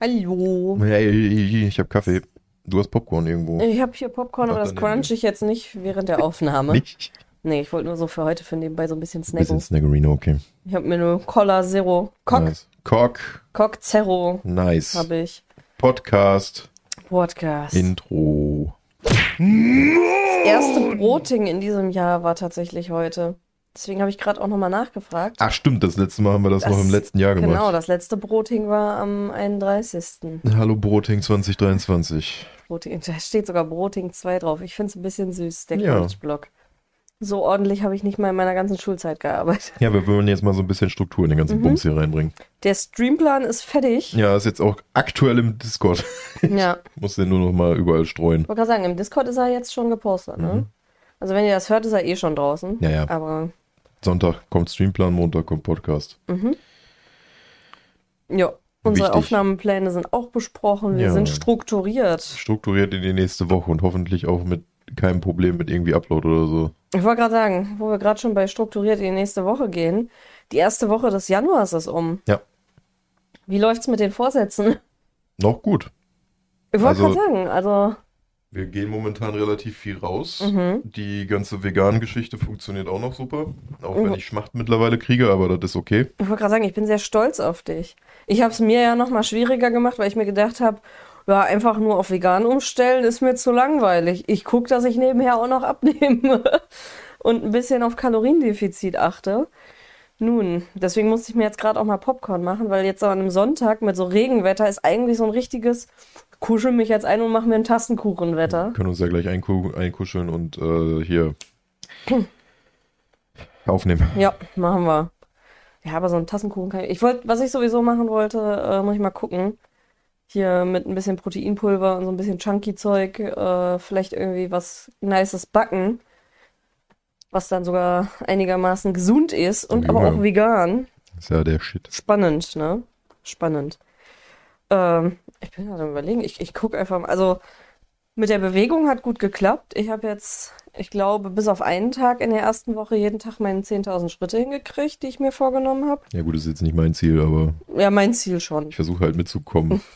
Hallo. Hey, ich habe Kaffee. Du hast Popcorn irgendwo. Ich habe hier Popcorn, aber das crunch ich jetzt nicht während der Aufnahme. Nicht? Nee, ich wollte nur so für heute für nebenbei so ein bisschen snacken. Bisschen Snaggerino, okay. Ich habe mir nur Cola Zero. Cock, Nice. Cock. Cock Zero Nice. habe ich. Podcast. Podcast. Intro. das erste Broting in diesem Jahr war tatsächlich heute. Deswegen habe ich gerade auch nochmal nachgefragt. Ach stimmt, das letzte Mal haben wir das, Das- noch im letzten Jahr gemacht. Genau, das letzte Broting war am 31. Hallo Broting 2023. Broting, da steht sogar Broting 2 drauf. Ich finde es ein bisschen süß, der Ja. College-Blog. So ordentlich habe ich nicht mal in meiner ganzen Schulzeit gearbeitet. Ja, wir wollen jetzt mal so ein bisschen Struktur in den ganzen Mhm. Bums hier reinbringen. Der Streamplan ist fertig. Ja, ist jetzt auch aktuell im Discord. Ja. Muss den nur noch mal überall streuen. Ich wollte gerade sagen, im Discord ist er jetzt schon gepostet, ne? Mhm. Also wenn ihr das hört, ist er eh schon draußen. Ja, ja. Aber Sonntag kommt Streamplan, Montag kommt Podcast. ja, unsere Wichtig. Aufnahmepläne sind auch besprochen. Wir Ja. sind strukturiert. Strukturiert in die nächste Woche und hoffentlich auch mit keinem Problem mit irgendwie Upload oder so. Ich wollte gerade sagen, wo wir gerade schon bei strukturiert in die nächste Woche gehen, die erste Woche des Januars ist um. Ja. Wie läuft's mit den Vorsätzen? Noch gut. Ich wollte Also- gerade sagen, also Wir gehen momentan relativ viel raus. Mhm. Die ganze Vegan-Geschichte funktioniert auch noch super. Auch Mhm. wenn ich Schmacht mittlerweile kriege, aber das ist okay. Ich wollte gerade sagen, ich bin sehr stolz auf dich. Ich habe es mir ja noch mal schwieriger gemacht, weil ich mir gedacht habe, ja, einfach nur auf vegan umstellen ist mir zu langweilig. Ich gucke, dass ich nebenher auch noch abnehme und ein bisschen auf Kaloriendefizit achte. Nun, deswegen musste ich mir jetzt gerade auch mal Popcorn machen, weil jetzt an einem Sonntag mit so Regenwetter ist eigentlich so ein richtiges kuschel mich jetzt ein und mach mir ein Tassenkuchenwetter. Wir können uns ja gleich einku einkuscheln und äh, hier aufnehmen. Ja, machen wir. Ja, aber so ein Tassenkuchen kann ich. Ich wollte, was ich sowieso machen wollte, äh, muss ich mal gucken. Hier mit ein bisschen Proteinpulver und so ein bisschen Chunky-Zeug, äh, vielleicht irgendwie was Nices backen, was dann sogar einigermaßen gesund ist und aber Ja. auch vegan. ist ja der Shit. Spannend, ne? Spannend. Ähm, ich bin gerade überlegen, ich, ich gucke einfach mal. Also mit der Bewegung hat gut geklappt. Ich habe jetzt, ich glaube, bis auf einen Tag in der ersten Woche jeden Tag meine 10.000 Schritte hingekriegt, die ich mir vorgenommen habe. Ja gut, das ist jetzt nicht mein Ziel, aber Ja, mein Ziel schon. ich versuche halt mitzukommen.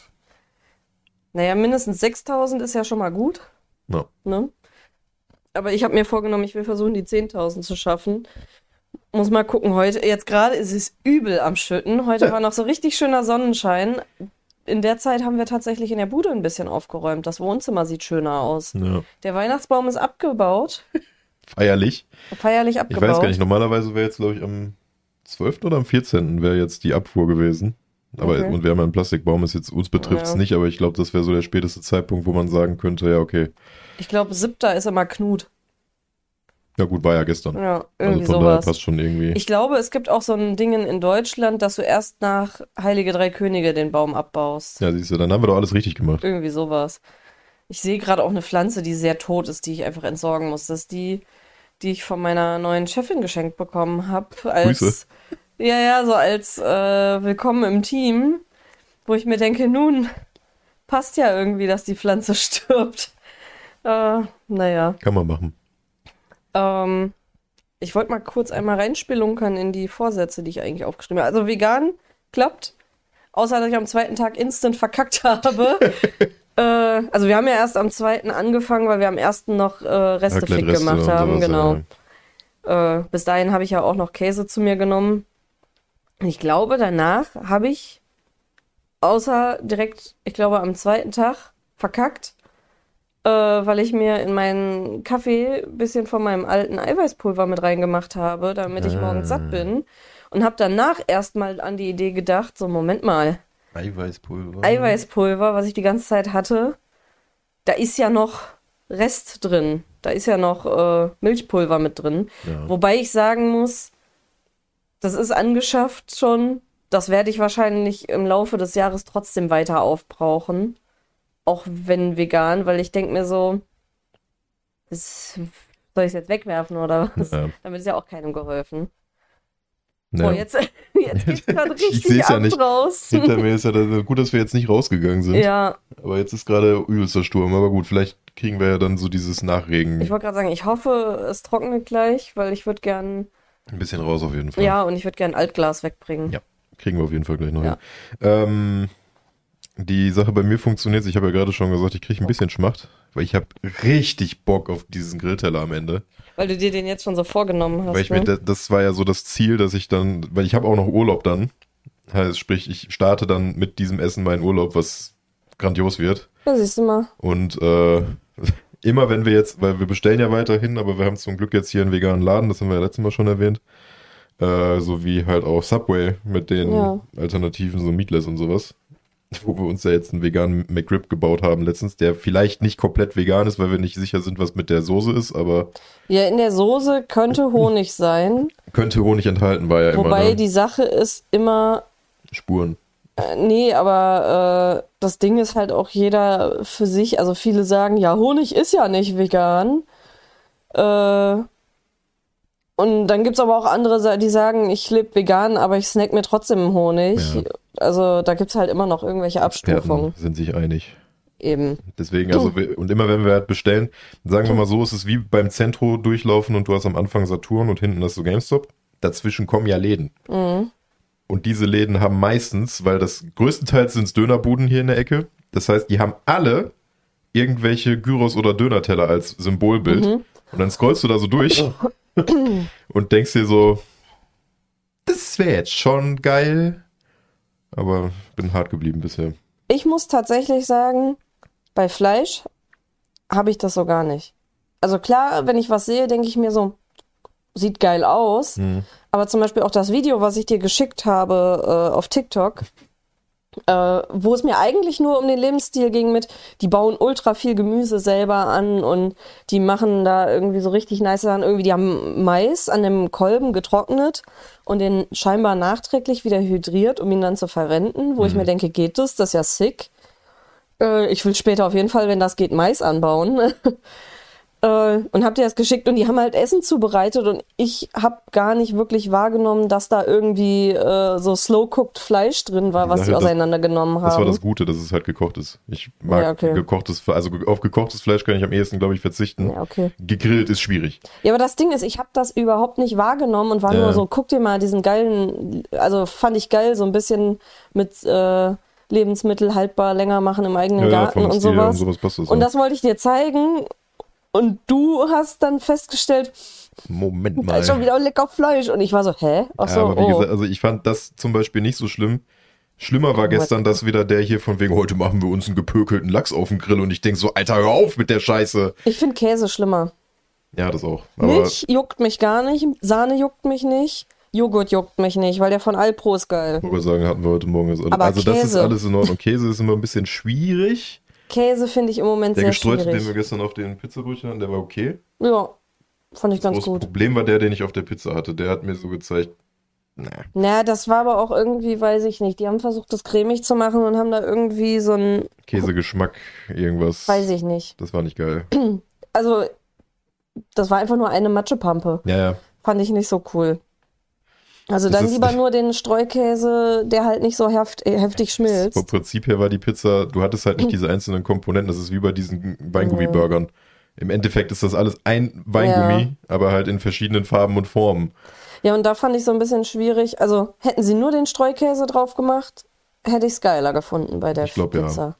Naja, mindestens 6.000 ist ja schon mal gut, Ja. ne? Aber ich habe mir vorgenommen, ich will versuchen, die 10.000 zu schaffen. Muss mal gucken, heute, jetzt gerade ist es übel am Schütten. Heute war noch so richtig schöner Sonnenschein. In der Zeit haben wir tatsächlich in der Bude ein bisschen aufgeräumt. Das Wohnzimmer sieht schöner aus. ja. Der Weihnachtsbaum ist abgebaut, Feierlich. feierlich Ich abgebaut. weiß gar nicht, normalerweise wäre jetzt, glaube ich, am 12. oder am 14. wäre jetzt die Abfuhr gewesen. Aber Okay. und wir haben einen Plastikbaum, ist jetzt uns betrifft es Ja. nicht, aber ich glaube, das wäre so der späteste Zeitpunkt, wo man sagen könnte, ja, okay. Ich glaube, siebter ist immer Knut. Ja gut, war ja gestern. Ja, also irgendwie daher sowas. passt schon irgendwie. Ich glaube, es gibt auch so ein Ding in Deutschland, dass du erst nach Heilige Drei Könige den Baum abbaust. ja, siehst du, dann haben wir doch alles richtig gemacht. Irgendwie sowas. Ich sehe gerade auch eine Pflanze, die sehr tot ist, die ich einfach entsorgen muss. Das ist die, die ich von meiner neuen Chefin geschenkt bekommen habe. Als, Grüße. Ja, ja, so als äh, Willkommen im Team, wo ich mir denke, nun, passt ja irgendwie, dass die Pflanze stirbt. Äh, naja. Kann man machen. Ähm, ich wollte mal kurz einmal reinspilunkern in die Vorsätze, die ich eigentlich aufgeschrieben habe. Also vegan klappt, außer dass ich am zweiten Tag instant verkackt habe. äh, also wir haben ja erst am zweiten angefangen, weil wir am ersten noch äh, Reste Raclette, fit Reste gemacht haben. Genau. ja. Äh, bis dahin habe ich ja auch noch Käse zu mir genommen. Ich glaube, danach habe ich außer direkt, ich glaube, am zweiten Tag verkackt, äh, weil ich mir in meinen Kaffee ein bisschen von meinem alten Eiweißpulver mit reingemacht habe, damit ich morgens satt Ah. bin. Und habe danach erstmal an die Idee gedacht, so Moment mal, Eiweißpulver. Eiweißpulver, was ich die ganze Zeit hatte, da ist ja noch Rest drin. Da ist ja noch äh, Milchpulver mit drin. Ja. Wobei ich sagen muss, das ist angeschafft schon. Das werde ich wahrscheinlich im Laufe des Jahres trotzdem weiter aufbrauchen. Auch wenn vegan, weil ich denke mir so, das, soll ich es jetzt wegwerfen oder was? Ja. Damit ist ja auch keinem geholfen. Ja. Boah, jetzt, jetzt geht's gerade Ich richtig ja ab nicht. draußen. Hinter mir ist ja das, gut, dass wir jetzt nicht rausgegangen sind. Ja, Aber jetzt ist gerade übelster Sturm. Aber gut, vielleicht kriegen wir ja dann so dieses Nachregen ich wollte gerade sagen, ich hoffe, es trocknet gleich, weil ich würde gern, ein bisschen raus auf jeden Fall. ja, und ich würde gern Altglas wegbringen. Ja. Kriegen wir auf jeden Fall gleich noch Ja. hin. Ähm, die Sache bei mir funktioniert, ich habe ja gerade schon gesagt, ich kriege ein bisschen Schmacht, weil ich habe richtig Bock auf diesen Grillteller am Ende. Weil du dir den jetzt schon so vorgenommen hast. Weil ich ne? mir, da- das war ja so das Ziel, dass ich dann, weil ich habe auch noch Urlaub dann. Heißt, sprich, ich starte dann mit diesem Essen meinen Urlaub, was grandios wird. ja, siehst du mal. Und äh, immer wenn wir jetzt, weil wir bestellen ja weiterhin, aber wir haben zum Glück jetzt hier einen veganen Laden, das haben wir ja letztes Mal schon erwähnt. Äh, so wie halt auch Subway mit den Ja. Alternativen, so Meatless und sowas. Wo wir uns ja jetzt einen veganen McRib gebaut haben letztens, der vielleicht nicht komplett vegan ist, weil wir nicht sicher sind, was mit der Soße ist, aber Ja, in der Soße könnte Honig sein. könnte Honig enthalten, war ja immer Wobei ne? die Sache ist immer, Spuren. äh, nee, aber äh, das Ding ist halt auch jeder für sich. Also viele sagen, ja, Honig ist ja nicht vegan. Äh, und dann gibt's aber auch andere, die sagen, ich lebe vegan, aber ich snack mir trotzdem Honig. Ja. Also da gibt's halt immer noch irgendwelche Abstufungen. Experten sind sich einig. Eben. Deswegen, also, und immer wenn wir halt bestellen, sagen wir mal so, es ist wie beim Zentro durchlaufen und du hast am Anfang Saturn und hinten hast du GameStop. Dazwischen kommen ja Läden. Mhm. Und diese Läden haben meistens, weil das größtenteils sind Dönerbuden hier in der Ecke. Das heißt, die haben alle irgendwelche Gyros oder Dönerteller als Symbolbild. Mhm. Und dann scrollst du da so durch und denkst dir so, das wäre jetzt schon geil. Aber bin hart geblieben bisher. Ich muss tatsächlich sagen, bei Fleisch habe ich das so gar nicht. Also klar, wenn ich was sehe, denke ich mir so, sieht geil aus. Mhm. Aber zum Beispiel auch das Video, was ich dir geschickt habe äh, auf TikTok, äh, wo es mir eigentlich nur um den Lebensstil ging mit, die bauen ultra viel Gemüse selber an und die machen da irgendwie so richtig nice Sachen. Irgendwie, die haben Mais an dem Kolben getrocknet und den scheinbar nachträglich wieder hydriert, um ihn dann zu verwenden, wo ich mir denke, geht das? Das ist ja sick. Äh, ich will später auf jeden Fall, wenn das geht, Mais anbauen. Äh, und hab dir das geschickt und die haben halt Essen zubereitet und ich hab gar nicht wirklich wahrgenommen, dass da irgendwie äh, so slow-cooked Fleisch drin war, was Ja, das- auseinandergenommen haben. Das war das Gute, dass es halt gekocht ist. Ich mag Ja, okay. gekochtes, also auf gekochtes Fleisch kann ich am ehesten, glaube ich, verzichten. Ja, okay. Gegrillt ist schwierig. Ja, aber das Ding ist, ich habe das überhaupt nicht wahrgenommen und war Ja. nur so, guck dir mal diesen geilen, also fand ich geil, so ein bisschen mit äh, Lebensmittel haltbar länger machen im eigenen Garten vom und sowas. und sowas. Und ja. das wollte ich dir zeigen und du hast dann festgestellt, Moment da mal. ist schon wieder lecker Fleisch und ich war so, hä? Ach so, ja, aber wie oh. gesagt, also ich fand das zum Beispiel nicht so schlimm. Schlimmer war gestern, dass wieder der hier von wegen, heute machen wir uns einen gepökelten Lachs auf den Grill und ich denk so, Alter, hör auf mit der Scheiße. Ich finde Käse schlimmer. Ja, das auch. Aber Milch juckt mich gar nicht, Sahne juckt mich nicht, Joghurt juckt mich nicht, weil der von Alpro ist geil. ich würde sagen, hatten wir heute Morgen. Also, Aber also das ist Käse. alles in Ordnung. Käse ist immer ein bisschen schwierig. Käse finde ich im Moment Der sehr gestreute, den wir schwierig. gestern auf den Pizzabrötchen hatten, der war okay. Ja, fand ich Das ganz große gut. Problem war der, den ich auf der Pizza hatte. Der hat mir so gezeigt, na, Na, das war aber auch irgendwie, weiß ich nicht. Die haben versucht, das cremig zu machen und haben da irgendwie so ein, Käsegeschmack, irgendwas. weiß ich nicht. Das war nicht geil. Also, das war einfach nur eine Matschepampe. Ja, ja. Fand ich nicht so cool. Also dann lieber nur den Streukäse, der halt nicht so heft, äh, heftig Vom schmilzt. Prinzip her war die Pizza, du hattest halt nicht diese einzelnen Komponenten. Das ist wie bei diesen Weingummi-Burgern. Im Endeffekt ist das alles ein Weingummi, aber halt in verschiedenen Farben und Formen. Ja, und da fand ich so ein bisschen schwierig. Also hätten sie nur den Streukäse drauf gemacht, hätte ich es geiler gefunden bei der Ich glaub, ja. Pizza.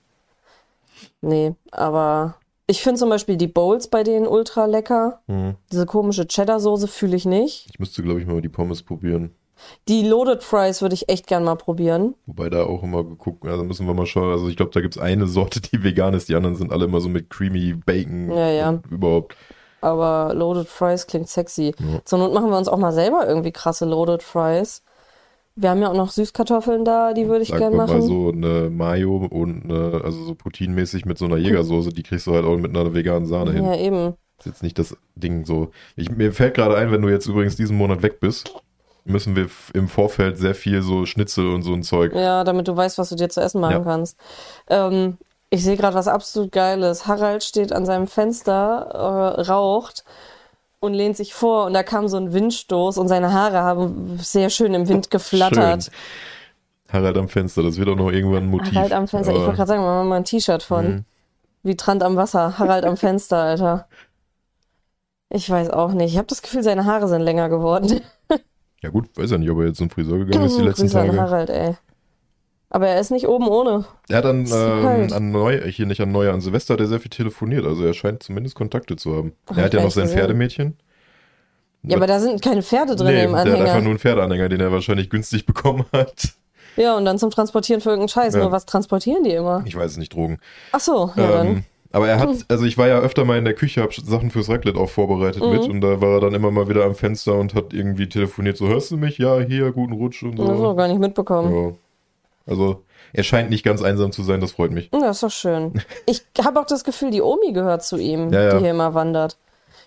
Nee, aber ich finde zum Beispiel die Bowls bei denen ultra lecker. Hm. Diese komische Cheddar-Soße fühle ich nicht. Ich müsste, glaube ich, mal die Pommes probieren. Die Loaded Fries würde ich echt gern mal probieren. Wobei da auch immer geguckt, also müssen wir mal schauen. Also ich glaube, da gibt es eine Sorte, die vegan ist, die anderen sind alle immer so mit creamy Bacon Ja, ja. überhaupt. Aber Loaded Fries klingt sexy. Ja. Zur Not machen wir uns auch mal selber irgendwie krasse Loaded Fries. Wir haben ja auch noch Süßkartoffeln da, die würde ich Sagen gern wir machen. mal so eine Mayo und eine, also so proteinmäßig mit so einer Jägersoße, die kriegst du halt auch mit einer veganen Sahne hin. ja, eben. Ist jetzt nicht das Ding so. Ich, mir fällt gerade ein, wenn du jetzt übrigens diesen Monat weg bist, müssen wir im Vorfeld sehr viel so Schnitzel und so ein Zeug. Ja, damit du weißt, was du dir zu essen machen Ja. kannst. Ähm, ich sehe gerade was absolut Geiles. Harald steht an seinem Fenster, äh, raucht und lehnt sich vor und da kam so ein Windstoß und seine Haare haben sehr schön im Wind geflattert. Schön. Harald am Fenster, das wird auch noch irgendwann ein Motiv. Harald am Fenster. Ich wollte gerade sagen, machen wir mal ein T-Shirt von. Mhm. Wie Trant am Wasser. Harald am Fenster, Alter. Ich weiß auch nicht. Ich habe das Gefühl, seine Haare sind länger geworden. Ja gut, weiß ja nicht, ob er jetzt zum Friseur gegangen ist die letzten Grüße an Tage. Harald, ey. Aber er ist nicht oben ohne. Er hat an, ähm, halt. an Neu, hier nicht an Neujahr, an Silvester hat er sehr viel telefoniert. Also er scheint zumindest Kontakte zu haben. Ach, er hat ja noch sein gesehen. Pferdemädchen. Ja, aber da sind keine Pferde drin nee, im der hat einfach Anhänger. nur einen Pferdeanhänger, den er wahrscheinlich günstig bekommen hat. Ja, und dann zum Transportieren für irgendeinen Scheiß. Ja. Nur was transportieren die immer? Ich weiß es nicht, Drogen. Ach so, ja dann. Aber er hat, also ich war ja öfter mal in der Küche, hab Sachen fürs Raclette auch vorbereitet Mhm. mit und da war er dann immer mal wieder am Fenster und hat irgendwie telefoniert, so hörst du mich? Ja, hier, guten Rutsch und Das hast du so. noch gar nicht mitbekommen. Ja. Also er scheint nicht ganz einsam zu sein, das freut mich. Ja, ist doch schön. Ich habe auch das Gefühl, die Omi gehört zu ihm, Ja, ja. die hier immer wandert.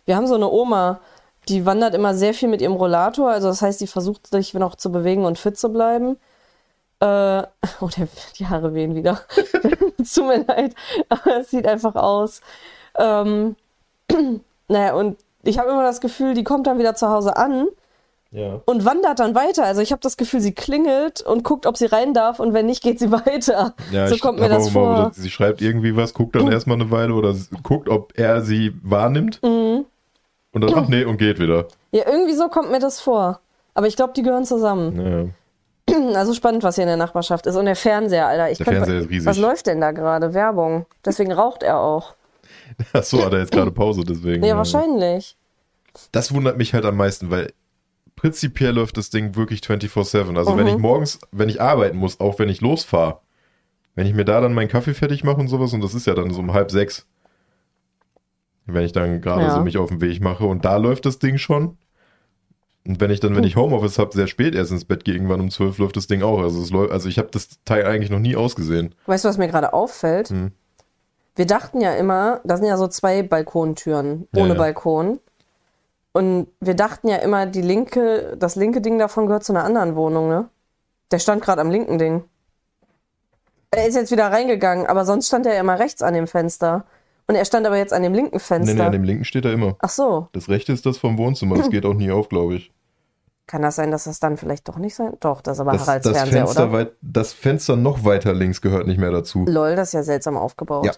Wir haben so eine Oma, die wandert immer sehr viel mit ihrem Rollator. Also das heißt, die versucht sich noch zu bewegen und fit zu bleiben. Äh, oh, der, die Haare wehen wieder. tut mir leid, aber es sieht einfach aus. Ähm, naja, und ich habe immer das Gefühl, die kommt dann wieder zu Hause an Ja. und wandert dann weiter. Also ich habe das Gefühl, sie klingelt und guckt, ob sie rein darf und wenn nicht, geht sie weiter. Ja, so kommt mir das vor. oder Sie schreibt irgendwie was, guckt dann erstmal eine Weile oder guckt, ob er sie wahrnimmt. Mhm. Und dann, ach nee, und geht wieder. Ja, irgendwie so kommt mir das vor. Aber ich glaube, die gehören zusammen. Ja. Also spannend, was hier in der Nachbarschaft ist. Und der Fernseher, Alter. Ich Der könnte- Fernseher ist riesig. Was läuft denn da gerade? Werbung. Deswegen raucht er auch. Achso, hat er jetzt gerade Pause, deswegen. Ja, wahrscheinlich. Das wundert mich halt am meisten, weil prinzipiell läuft das Ding wirklich 24-7. Also wenn Mhm. ich morgens, wenn ich arbeiten muss, auch wenn ich losfahre, wenn ich mir da dann meinen Kaffee fertig mache und sowas, und das ist ja dann so um halb sechs, wenn ich dann gerade Ja. so mich auf den Weg mache und da läuft das Ding schon. Und wenn ich dann, wenn ich Homeoffice habe, sehr spät erst ins Bett gehe, irgendwann um zwölf läuft das Ding auch. Also, läuft, also ich habe das Teil eigentlich noch nie ausgesehen. Weißt du, was mir gerade auffällt? Hm. Wir dachten ja immer, da sind ja so zwei Balkontüren Ja, ohne ja. Balkon. Und wir dachten ja immer, die linke, das linke Ding davon gehört zu einer anderen Wohnung, ne? Der stand gerade am linken Ding. Er ist jetzt wieder reingegangen, aber sonst stand er ja immer rechts an dem Fenster. Und er stand aber jetzt an dem linken Fenster. Nee, nee, an dem linken steht er immer. Ach so. Das rechte ist das vom Wohnzimmer, das geht auch nie auf, glaube ich. Kann das sein, dass das dann vielleicht doch nicht sein? Doch, das ist aber Das, Haralds das, Fernseher, Fenster oder? weit, das Fenster noch weiter links gehört nicht mehr dazu. Lol, das ist ja seltsam aufgebaut. Ja.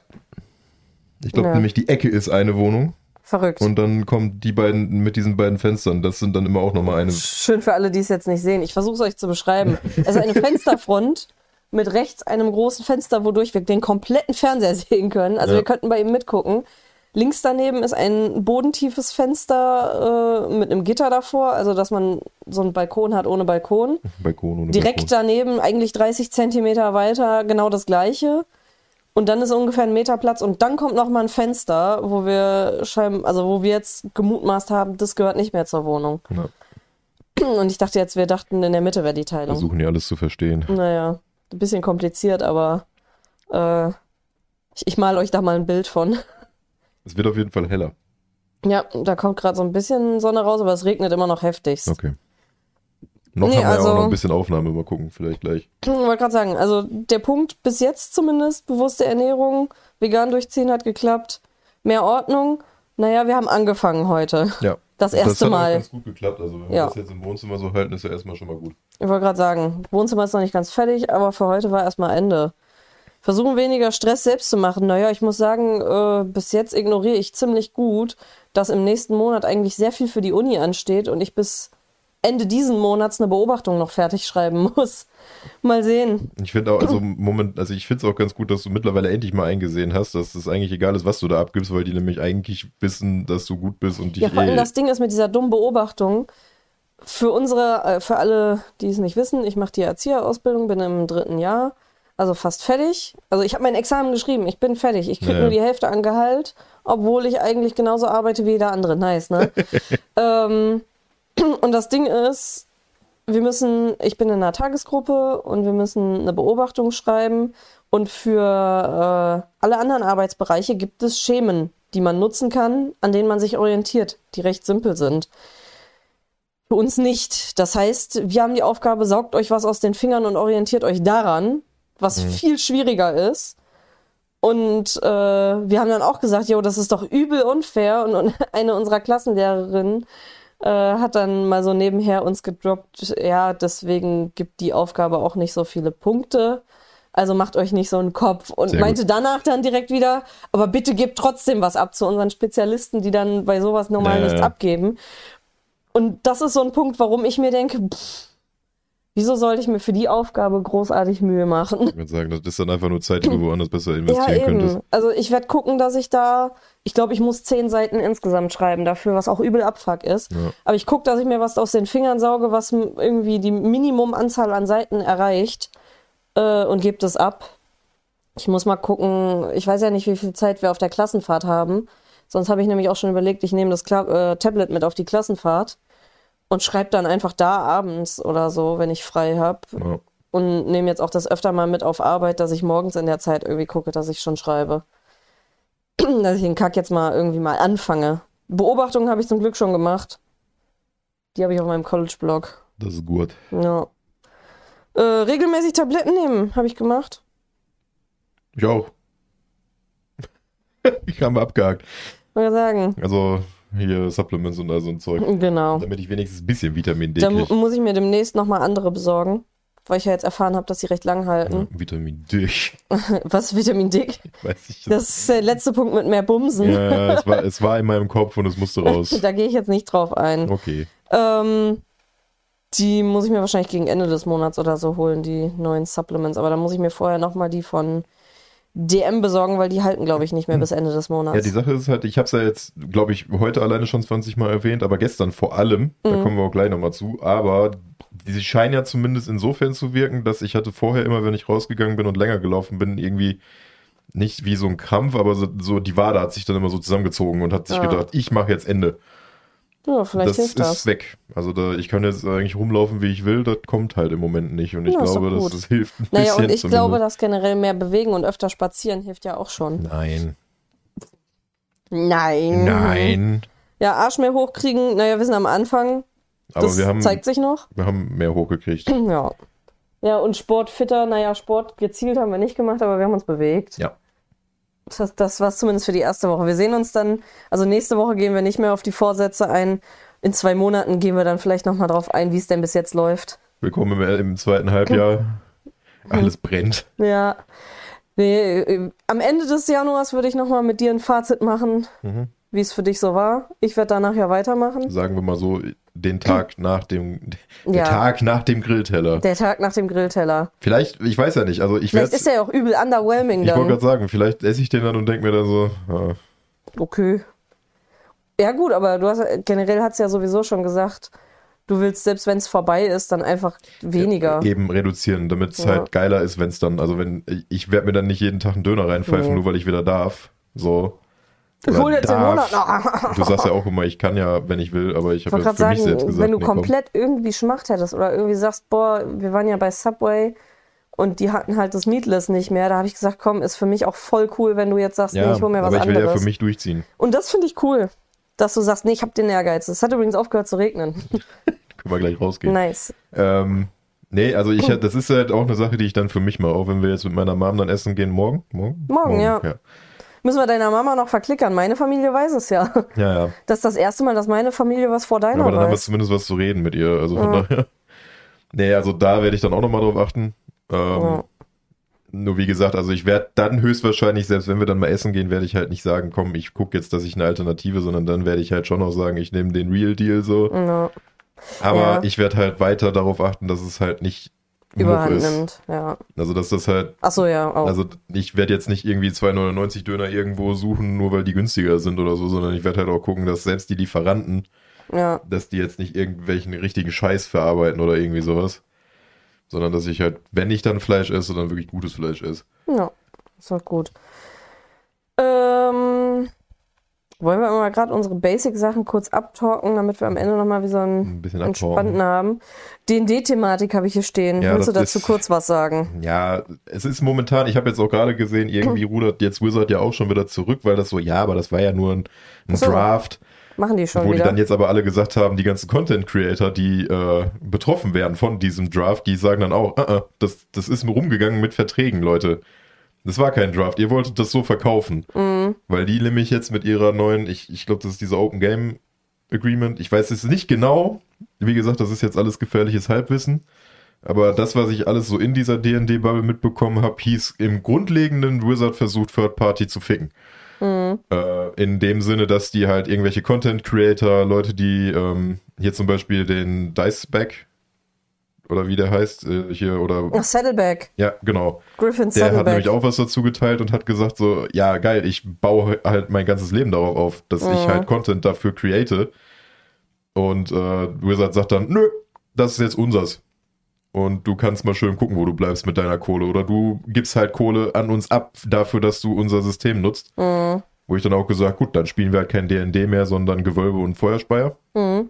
Ich glaube Ja. nämlich, die Ecke ist eine Wohnung Verrückt. und dann kommen die beiden mit diesen beiden Fenstern. Das sind dann immer auch nochmal eine. Schön für alle, die es jetzt nicht sehen. Ich versuche es euch zu beschreiben. Also eine Fensterfront mit rechts einem großen Fenster, wodurch wir den kompletten Fernseher sehen können. Also Ja. wir könnten bei ihm mitgucken. Links daneben ist ein bodentiefes Fenster äh, mit einem Gitter davor, also dass man so einen Balkon hat ohne Balkon. Balkon ohne Direkt Balkon. daneben, eigentlich 30 Zentimeter weiter, genau das gleiche. Und dann ist ungefähr ein Meter Platz und dann kommt noch mal ein Fenster, wo wir scheinbar, also wo wir jetzt gemutmaßt haben, das gehört nicht mehr zur Wohnung. Ja, Und ich dachte jetzt, wir dachten, in der Mitte wäre die Teilung. versuchen hier alles zu verstehen. Naja, ein bisschen kompliziert, aber äh, ich, ich mal euch da mal ein Bild von. Es wird auf jeden Fall heller. Ja, da kommt gerade so ein bisschen Sonne raus, aber es regnet immer noch heftigst. Okay. Noch Nee, haben wir ja also- auch noch ein bisschen Aufnahme. Mal gucken, vielleicht gleich. Ich wollte gerade sagen, also der Punkt bis jetzt zumindest, bewusste Ernährung, vegan durchziehen hat geklappt, mehr Ordnung. Naja, wir haben angefangen heute. Ja. Das das erste hat auch Mal. ganz gut geklappt. Also, wenn wir Ja. das jetzt im Wohnzimmer so halten, ist ja erstmal schon mal gut. Ich wollte gerade sagen, Wohnzimmer ist noch nicht ganz fertig, aber für heute war erstmal Ende. Versuchen weniger Stress selbst zu machen. Naja, ich muss sagen, äh, bis jetzt ignoriere ich ziemlich gut, dass im nächsten Monat eigentlich sehr viel für die Uni ansteht und ich bis Ende diesen Monats eine Beobachtung noch fertig schreiben muss. Mal sehen. Ich finde auch, also Moment, also ich finde es auch ganz gut, dass du mittlerweile endlich mal eingesehen hast, dass es eigentlich egal ist, was du da abgibst, weil die nämlich eigentlich wissen, dass du gut bist und dich Ja, vor allem eh, das Ding ist mit dieser dummen Beobachtung. Für unsere, äh, für alle, die es nicht wissen, ich mache die Erzieherausbildung, bin im dritten Jahr, also fast fertig. Also ich habe mein Examen geschrieben, ich bin fertig. Ich kriege Ja. nur die Hälfte an Gehalt, obwohl ich eigentlich genauso arbeite wie jeder andere. Nice, ne? ähm, und das Ding ist, wir müssen, ich bin in einer Tagesgruppe und wir müssen eine Beobachtung schreiben. Und für äh, alle anderen Arbeitsbereiche gibt es Schemen, die man nutzen kann, an denen man sich orientiert, die recht simpel sind. Für uns nicht. Das heißt, wir haben die Aufgabe, saugt euch was aus den Fingern und orientiert euch daran, was viel schwieriger ist. Und äh, wir haben dann auch gesagt, jo, das ist doch übel unfair. Und, und eine unserer Klassenlehrerinnen äh, hat dann mal so nebenher uns gedroppt, ja, deswegen gibt die Aufgabe auch nicht so viele Punkte. Also macht euch nicht so einen Kopf. Und Sehr gut. meinte danach dann direkt wieder, aber bitte gebt trotzdem was ab zu unseren Spezialisten, die dann bei sowas normal Ja, ja, nichts ja. abgeben. Und das ist so ein Punkt, warum ich mir denke, pff, Wieso sollte ich mir für die Aufgabe großartig Mühe machen? Ich würde sagen, das ist dann einfach nur Zeit, die du woanders besser investieren ja, eben. könntest. Also ich werde gucken, dass ich da, ich glaube, ich muss zehn Seiten insgesamt schreiben dafür, was auch übel Abfuck ist. Ja. Aber ich gucke, dass ich mir was aus den Fingern sauge, was irgendwie die Minimumanzahl an Seiten erreicht äh, und gebe das ab. Ich muss mal gucken, ich weiß ja nicht, wie viel Zeit wir auf der Klassenfahrt haben. Sonst habe ich nämlich auch schon überlegt, ich nehme das Kla äh, Tablet mit auf die Klassenfahrt und schreibe dann einfach da abends oder so, wenn ich frei habe. Ja. Und nehme jetzt auch das öfter mal mit auf Arbeit, dass ich morgens in der Zeit irgendwie gucke, dass ich schon schreibe. dass ich den Kack jetzt mal irgendwie mal anfange. Beobachtungen habe ich zum Glück schon gemacht. Die habe ich auf meinem College-Blog. Das ist gut. Ja. Äh, regelmäßig Tabletten nehmen, habe ich gemacht. Ich auch. ich habe abgehakt. Wollte sagen. Also hier Supplements und all so ein Zeug. Genau. Damit ich wenigstens ein bisschen Vitamin D Da kriege. mu- muss ich mir demnächst nochmal andere besorgen. Weil ich ja jetzt erfahren habe, dass sie recht lang halten. Ja, Vitamin D. Was, Vitamin D? Weiß ich. Das ist der letzte Punkt mit mehr Bumsen. ja, ja, es war, es war in meinem Kopf und es musste raus. Da gehe ich jetzt nicht drauf ein. Okay. Ähm, die muss ich mir wahrscheinlich gegen Ende des Monats oder so holen, die neuen Supplements. Aber da muss ich mir vorher nochmal die von DM besorgen, weil die halten, glaube ich, nicht mehr bis Ende des Monats. Ja, die Sache ist halt, ich habe es ja jetzt, glaube ich, heute alleine schon 20 Mal erwähnt, aber gestern vor allem, da Mhm. kommen wir auch gleich nochmal zu, aber die scheinen ja zumindest insofern zu wirken, dass ich hatte vorher immer, wenn ich rausgegangen bin und länger gelaufen bin, irgendwie nicht wie so ein Krampf, aber so, so die Wade hat sich dann immer so zusammengezogen und hat sich Ah. gedacht, ich mache jetzt Ende. Ja, vielleicht das hilft ist das. weg. Also da, ich kann jetzt eigentlich rumlaufen, wie ich will, das kommt halt im Moment nicht und ich Ja, glaube, gut. es hilft. Ein Naja, und ich glaube, zumindest. dass generell mehr bewegen und öfter spazieren hilft ja auch schon. Nein. Nein. Nein. Ja, Arsch mehr hochkriegen, naja, wir sind am Anfang. Aber Das wir haben, zeigt sich noch. wir haben mehr hochgekriegt. Ja. Ja, und Sport fitter, naja, Sport gezielt haben wir nicht gemacht, aber wir haben uns bewegt. Ja. Das, das war zumindest für die erste Woche. Wir sehen uns dann, also nächste Woche gehen wir nicht mehr auf die Vorsätze ein. In zwei Monaten gehen wir dann vielleicht nochmal drauf ein, wie es denn bis jetzt läuft. Willkommen im, im zweiten Halbjahr. Alles brennt. Ja. Nee, äh, am Ende des Januars würde ich nochmal mit dir ein Fazit machen, Mhm. Wie es für dich so war. Ich werde danach ja weitermachen. Sagen wir mal so, den Tag nach dem, der Ja. Tag nach dem Grillteller. Der Tag nach dem Grillteller. Vielleicht, ich weiß ja nicht, also ich Vielleicht ist er ja auch übel underwhelming ich wollte gerade sagen, vielleicht esse ich den dann und denke mir dann so, ah, Okay. Ja, gut, aber du hast generell hat's ja sowieso schon gesagt, du willst, selbst wenn es vorbei ist, dann einfach weniger. eben reduzieren, damit es Ja. halt geiler ist, wenn es dann, also wenn, ich werde mir dann nicht jeden Tag einen Döner reinpfeifen, Nee. nur weil ich wieder darf. So. Ich Oder hol jetzt den darf. Monat noch. Du sagst ja auch immer, ich kann ja, wenn ich will, aber ich habe ja für mich selbst sagen, gesagt, wenn du nee, komm. komplett irgendwie Schmacht hättest oder irgendwie sagst, boah, wir waren ja bei Subway und die hatten halt das Meatless nicht mehr, da habe ich gesagt, komm, ist für mich auch voll cool, wenn du jetzt sagst, ja, nee, ich hol mir was aber ich will anderes. ja für mich durchziehen. Und das finde ich cool, dass du sagst, nee, ich habe den Ehrgeiz. Es hat übrigens aufgehört zu regnen. Können wir gleich rausgehen. nice. Ähm, nee, also ich, das ist halt auch eine Sache, die ich dann für mich mache, auch wenn wir jetzt mit meiner Mom dann essen gehen. Morgen? Morgen? Morgen, ja. ja. Müssen wir deiner Mama noch verklickern. Meine Familie weiß es ja. Ja, ja. Das ist das erste Mal, dass meine Familie was vor deiner Aber dann haben wir weiß. zumindest was zu reden mit ihr. Also von Ja. daher. Nee, also da werde ich dann auch nochmal drauf achten. Ähm, Ja. Nur wie gesagt, also ich werde dann höchstwahrscheinlich, selbst wenn wir dann mal essen gehen, werde ich halt nicht sagen, komm, ich gucke jetzt, dass ich eine Alternative, sondern dann werde ich halt schon noch sagen, ich nehme den Real Deal so. Ja, Aber Ja. ich werde halt weiter darauf achten, dass es halt nicht überhand nimmt. Ja. Also dass das halt Ach so, ja, auch. Also ich werde jetzt nicht irgendwie 2,99 Döner irgendwo suchen, nur weil die günstiger sind oder so, sondern ich werde halt auch gucken, dass selbst die Lieferanten, ja. dass die jetzt nicht irgendwelchen richtigen Scheiß verarbeiten oder irgendwie sowas. Sondern dass ich halt, wenn ich dann Fleisch esse, dann wirklich gutes Fleisch esse. Ja, ist doch gut. Ähm, wollen wir mal gerade unsere Basic-Sachen kurz abtalken, damit wir am Ende nochmal wie so einen Ein bisschen entspannten haben. D&D-Thematik habe ich hier stehen. Ja, Willst du dazu ist- kurz was sagen? Ja, es ist momentan, ich habe jetzt auch gerade gesehen, irgendwie rudert jetzt Wizard ja auch schon wieder zurück, weil das so, ja, aber das war ja nur ein, ein so. Draft. Machen die schon wo die wieder? dann jetzt aber alle gesagt haben, die ganzen Content Creator, die äh, betroffen werden von diesem Draft, die sagen dann auch, uh -uh, das, das ist rumgegangen mit Verträgen, Leute. Das war kein Draft, ihr wolltet das so verkaufen. Mhm. Weil die nämlich jetzt mit ihrer neuen, ich, ich glaube, das ist dieser Open Game Agreement, ich weiß es nicht genau. Wie gesagt, das ist jetzt alles gefährliches Halbwissen. Aber das, was ich alles so in dieser D&D-Bubble mitbekommen habe, hieß im grundlegenden Wizard versucht, Third Party zu ficken. Mhm. Äh, in dem Sinne, dass die halt irgendwelche Content Creator, Leute, die ähm, hier zum Beispiel den Diceback oder wie der heißt, äh, hier, oder. Ach, Saddleback. Ja, genau. Griffin Der hat Saddleback. nämlich auch was dazu geteilt und hat gesagt so, ja geil, ich baue halt mein ganzes Leben darauf auf, dass ich Mhm. halt Content dafür create. Und äh, Wizard sagt dann, nö, das ist jetzt unsers. Und du kannst mal schön gucken, wo du bleibst mit deiner Kohle. Oder du gibst halt Kohle an uns ab dafür, dass du unser System nutzt. Mhm. Wo ich dann auch gesagt, gut, dann spielen wir halt kein D&D mehr, sondern Gewölbe und Feuerspeier. Mhm.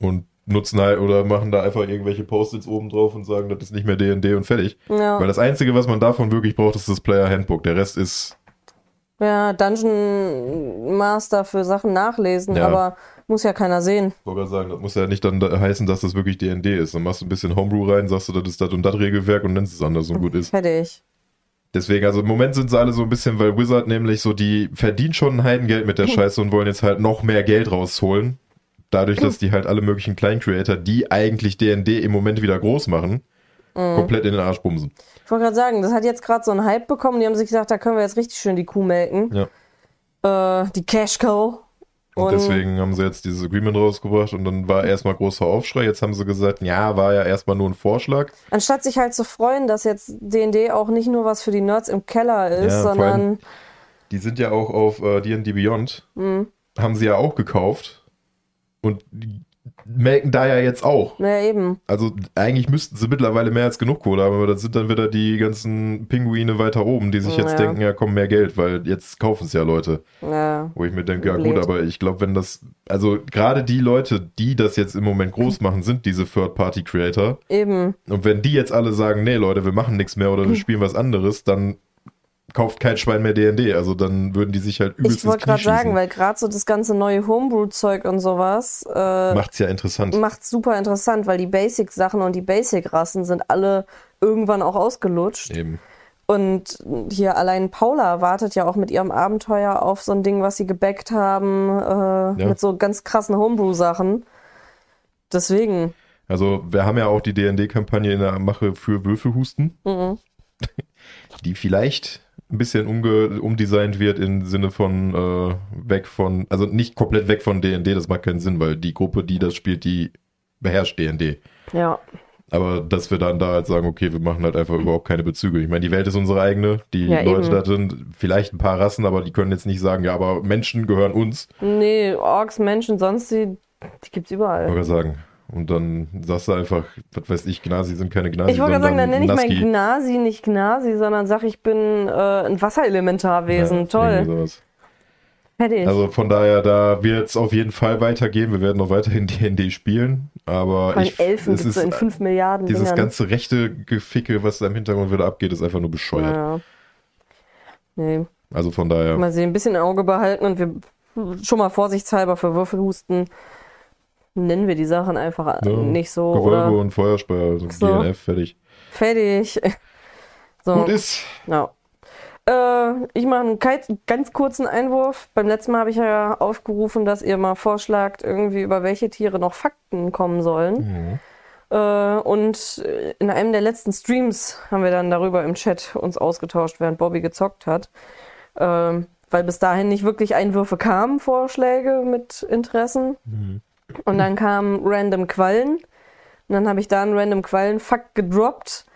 Und nutzen halt oder machen da einfach irgendwelche Post-its oben drauf und sagen, das ist nicht mehr D&D und fertig. Ja. Weil das Einzige, was man davon wirklich braucht, ist das Player Handbook. Der Rest ist, ja, Dungeon Master für Sachen nachlesen, Ja. aber muss ja keiner sehen. ich wollte gerade sagen, das muss ja nicht dann da heißen, dass das wirklich D&D ist. Dann machst du ein bisschen Homebrew rein, sagst du, das ist das und das Regelwerk und nennst es anders und gut ist. Fertig. Deswegen, also im Moment sind sie alle so ein bisschen, weil Wizard nämlich so, die verdienen schon ein Heidengeld mit der Scheiße und wollen jetzt halt noch mehr Geld rausholen. Dadurch, dass die halt alle möglichen Klein-Creator, die eigentlich D&D im Moment wieder groß machen, komplett in den Arsch bumsen. Ich wollte gerade sagen, das hat jetzt gerade so einen Hype bekommen. Die haben sich gesagt, da können wir jetzt richtig schön die Kuh melken. Ja. Äh, die Cash Cow. Und, deswegen haben sie jetzt dieses Agreement rausgebracht und dann war erstmal großer Aufschrei. Jetzt haben sie gesagt, ja, war ja erstmal nur ein Vorschlag. Anstatt sich halt zu freuen, dass jetzt D&D auch nicht nur was für die Nerds im Keller ist, Ja, sondern allem- Die sind ja auch auf äh, D&D Beyond, Mhm. haben sie ja auch gekauft und melken da ja jetzt auch. naja eben. Also eigentlich müssten sie mittlerweile mehr als genug Kohle haben, aber das sind dann wieder die ganzen Pinguine weiter oben, die sich jetzt Ja. denken, ja komm, mehr Geld, weil jetzt kaufen es ja Leute. Ja. Wo ich mir denke, ja Blöd. gut, aber ich glaube, wenn das, also gerade die Leute, die das jetzt im Moment groß machen, sind diese Third-Party-Creator. Eben. Und wenn die jetzt alle sagen, nee Leute, wir machen nichts mehr oder wir spielen was anderes, dann kauft kein Schwein mehr D&D. Also dann würden die sich halt übelst Ich wollte gerade sagen, weil gerade so das ganze neue Homebrew-Zeug und sowas äh, Macht's ja interessant. macht super interessant, weil die Basic-Sachen und die Basic-Rassen sind alle irgendwann auch ausgelutscht. Eben. Und hier allein Paula wartet ja auch mit ihrem Abenteuer auf so ein Ding, was sie gebackt haben, äh, Ja. mit so ganz krassen Homebrew-Sachen. Deswegen. Also wir haben ja auch die D&D-Kampagne in der Mache für Würfelhusten, Mhm. die vielleicht ein bisschen umge umdesignt wird im Sinne von äh, weg von, also nicht komplett weg von D&D, das macht keinen Sinn, weil die Gruppe, die das spielt, die beherrscht D&D. Ja. Aber dass wir dann da halt sagen, okay, wir machen halt einfach überhaupt keine Bezüge. Ich meine, die Welt ist unsere eigene, die Ja, Leute eben. da drin, vielleicht ein paar Rassen, aber die können jetzt nicht sagen, ja, aber Menschen gehören uns. Nee, Orks, Menschen, sonst die, die gibt's überall. Wollte sagen. Und dann sagst du einfach, was weiß ich, Gnasi sind keine Gnasi, Ich wollte gerade sagen, dann nenne ich mein. Gnasi nicht Gnasi, sondern sag, ich bin äh, ein Wasserelementarwesen. Ja, Toll. sowas. Fertig. Also von daher, da wird es auf jeden Fall weitergehen. Wir werden noch weiterhin D&D spielen, aber ich, Elfen es so in ist, 5 Milliarden dieses Dingern. ganze rechte Geficke, was da im Hintergrund wieder abgeht, ist einfach nur bescheuert. Ja. Nee. Also von daher, Mal sehen, ein bisschen im Auge behalten und wir schon mal vorsichtshalber für Würfelhusten nennen wir die Sachen einfach Ja, nicht so. Gewölbe Oder und Feuerspeier, also So. GNF, fertig. fertig. So. Gut ist. Ja. Äh, ich mache einen ganz kurzen Einwurf. Beim letzten Mal habe ich ja aufgerufen, dass ihr mal vorschlagt, irgendwie über welche Tiere noch Fakten kommen sollen. Mhm. Äh, und in einem der letzten Streams haben wir dann darüber im Chat uns ausgetauscht, während Bobby gezockt hat. Ähm, weil bis dahin nicht wirklich Einwürfe kamen, Vorschläge mit Interessen. Und dann kamen random Quallen. Und dann habe ich da einen random Quallen-Fakt gedroppt,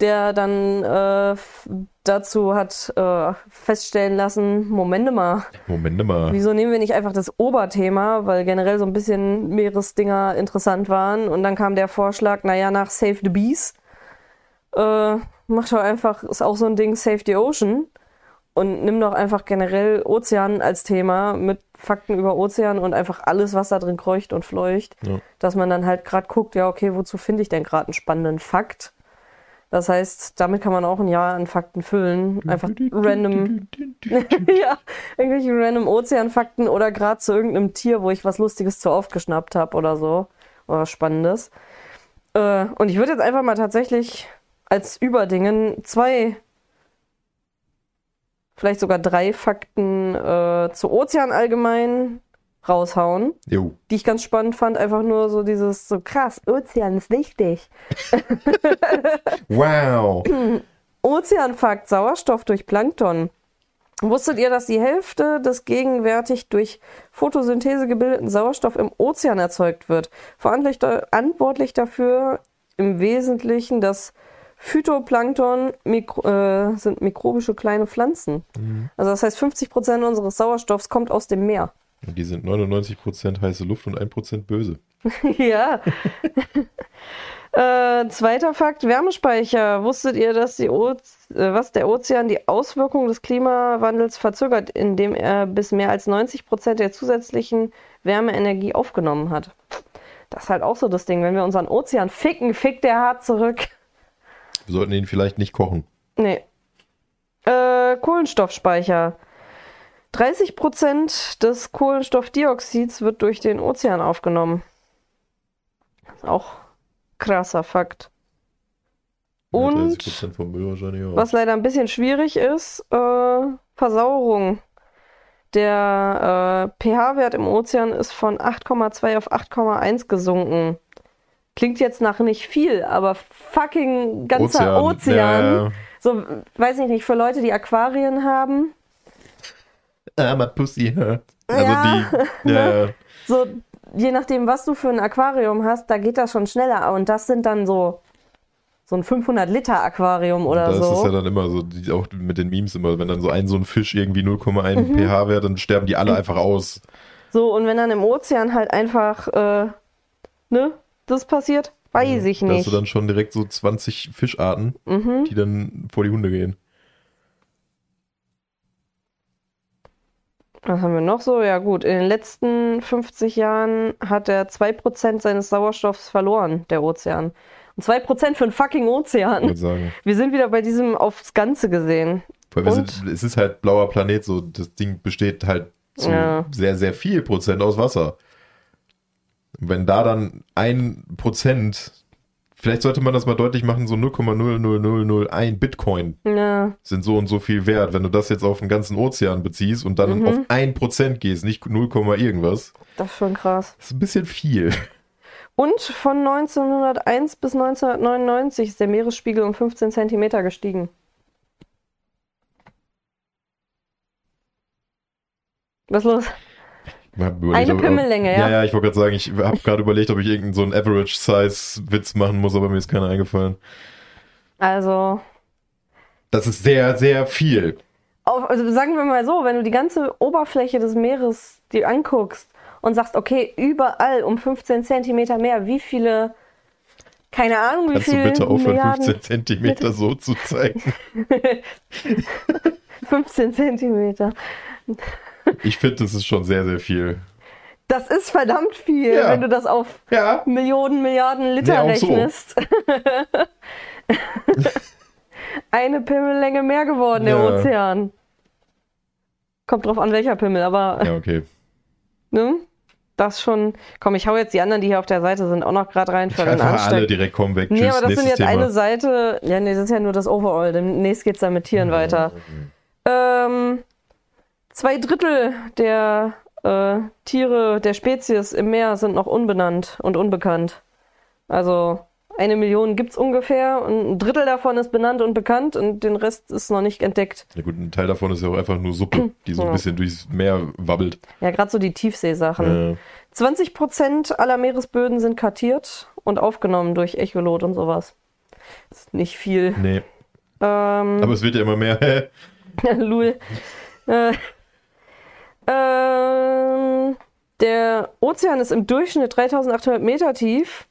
der dann äh, dazu hat äh, feststellen lassen, Moment mal, Moment mal. wieso nehmen wir nicht einfach das Oberthema, weil generell so ein bisschen Meeresdinger interessant waren. Und dann kam der Vorschlag, naja, nach Save the Bees, äh, mach doch einfach, ist auch so ein Ding, Save the Ocean. Und nimm doch einfach generell Ozean als Thema mit Fakten über Ozean und einfach alles, was da drin kreucht und fleucht. Ja. Dass man dann halt gerade guckt, ja, okay, wozu finde ich denn gerade einen spannenden Fakt? Das heißt, damit kann man auch ein Jahr an Fakten füllen. Einfach random ja, irgendwelche random Ozeanfakten oder gerade zu irgendeinem Tier, wo ich was Lustiges zu aufgeschnappt habe oder so. Oder was Spannendes. Äh, und ich würde jetzt einfach mal tatsächlich als Überdingen zwei, vielleicht sogar drei Fakten äh, zu Ozean allgemein raushauen, Jo. die ich ganz spannend fand. Einfach nur so dieses, so krass, Ozean ist wichtig. Wow. Ozeanfakt, Sauerstoff durch Plankton. Wusstet ihr, dass die Hälfte des gegenwärtig durch Photosynthese gebildeten Sauerstoff im Ozean erzeugt wird? Verantwortlich, verantwortlich dafür im Wesentlichen das Phytoplankton Mikro, äh, sind mikrobische kleine Pflanzen. Also das heißt, 50% unseres Sauerstoffs kommt aus dem Meer. Und die sind 99% heiße Luft und 1% böse. ja. äh, zweiter Fakt: Wärmespeicher. Wusstet ihr, dass die Oze äh, was der Ozean die Auswirkungen des Klimawandels verzögert, indem er bis mehr als 90 Prozent der zusätzlichen Wärmeenergie aufgenommen hat? Das ist halt auch so das Ding. Wenn wir unseren Ozean ficken, fickt der hart zurück. Wir sollten ihn vielleicht nicht kochen. Nee. Äh, Kohlenstoffspeicher. 30 Prozent des Kohlenstoffdioxids wird durch den Ozean aufgenommen. Auch krasser Fakt. Ja, Und 30% vom Müll wahrscheinlich auch. was leider ein bisschen schwierig ist, äh, Versauerung. Der äh, pH-Wert im Ozean ist von 8,2 auf 8,1 gesunken. Klingt jetzt nach nicht viel, aber fucking ganzer Ozean. Ja, ja. So, weiß ich nicht, für Leute, die Aquarien haben. Ah, my pussy hurt. Also Ja, die, ja. So, je nachdem, was du für ein Aquarium hast, da geht das schon schneller. Und das sind dann so, so ein 500-Liter-Aquarium oder da ist es so. ja dann immer so, die, auch mit den Memes immer, wenn dann so ein so ein Fisch irgendwie 0,1 Mhm. pH-Wert, dann sterben die alle einfach aus. So, und wenn dann im Ozean halt einfach, äh, ne, das passiert, weiß ich Da hast nicht. du dann schon direkt so 20 Fischarten, Mhm. die dann vor die Hunde gehen. Was haben wir noch so? Ja, gut, in den letzten 50 Jahren hat er 2% seines Sauerstoffs verloren, der Ozean. Und 2% für einen fucking Ich Ozean. würde sagen. Wir sind wieder bei diesem aufs Ganze gesehen. Weil wir Und? sind, es ist halt blauer Planet, so das Ding besteht halt zu Ja. sehr, sehr viel Prozent aus Wasser. Wenn da dann ein Prozent, vielleicht sollte man das mal deutlich machen, so 0,00001 Bitcoin Ja, sind so und so viel wert. Wenn du das jetzt auf den ganzen Ozean beziehst und dann Mhm. auf ein Prozent gehst, nicht 0, irgendwas, das ist schon krass. das ist ein bisschen viel. Und von 1901 bis 1999 ist der Meeresspiegel um 15 Zentimeter gestiegen. Was ist los? Überlegt, Eine Pimmellänge, ja. Ja, ja, ich wollte gerade sagen, ich habe gerade überlegt, ob ich irgendeinen so einen Average-Size-Witz machen muss, aber mir ist keiner eingefallen. Also, Das ist sehr, sehr viel. auf, also sagen wir mal so, wenn du die ganze Oberfläche des Meeres dir anguckst und sagst, okay, überall um 15 Zentimeter mehr, wie viele, keine Ahnung, wie Kannst du viele bitte aufhören, Milliarden, 15 Zentimeter so zu zeigen? 15 Zentimeter. Ich finde, das ist schon sehr, sehr viel. Das ist verdammt viel, Ja. wenn du das auf Ja. Millionen, Milliarden Liter Ja, auch so. rechnest. Eine Pimmellänge mehr geworden, der Ja. Ozean. Kommt drauf an, welcher Pimmel, aber Ja, okay. ne? Das schon. Komm, ich hau jetzt die anderen, die hier auf der Seite sind, auch noch gerade rein für den Einfach alle direkt kommen weg. Nee, Tschüss, aber das sind jetzt Thema. eine Seite. Ja, nee, das ist ja nur das Overall. Demnächst geht's dann mit Tieren weiter. Ähm, zwei Drittel der äh, Tiere der Spezies im Meer sind noch unbenannt und unbekannt. Also eine Million gibt's ungefähr und ein Drittel davon ist benannt und bekannt und den Rest ist noch nicht entdeckt. Ja gut, ein Teil davon ist ja auch einfach nur Suppe, die so ein Ja. bisschen durchs Meer wabbelt. Ja, gerade so die Tiefseesachen. Äh, 20 Prozent aller Meeresböden sind kartiert und aufgenommen durch Echolot und sowas. ist nicht viel. nee, Ähm, aber es wird ja immer mehr. Lul. Äh, ähm, der Ozean ist im Durchschnitt 3800 Meter tief,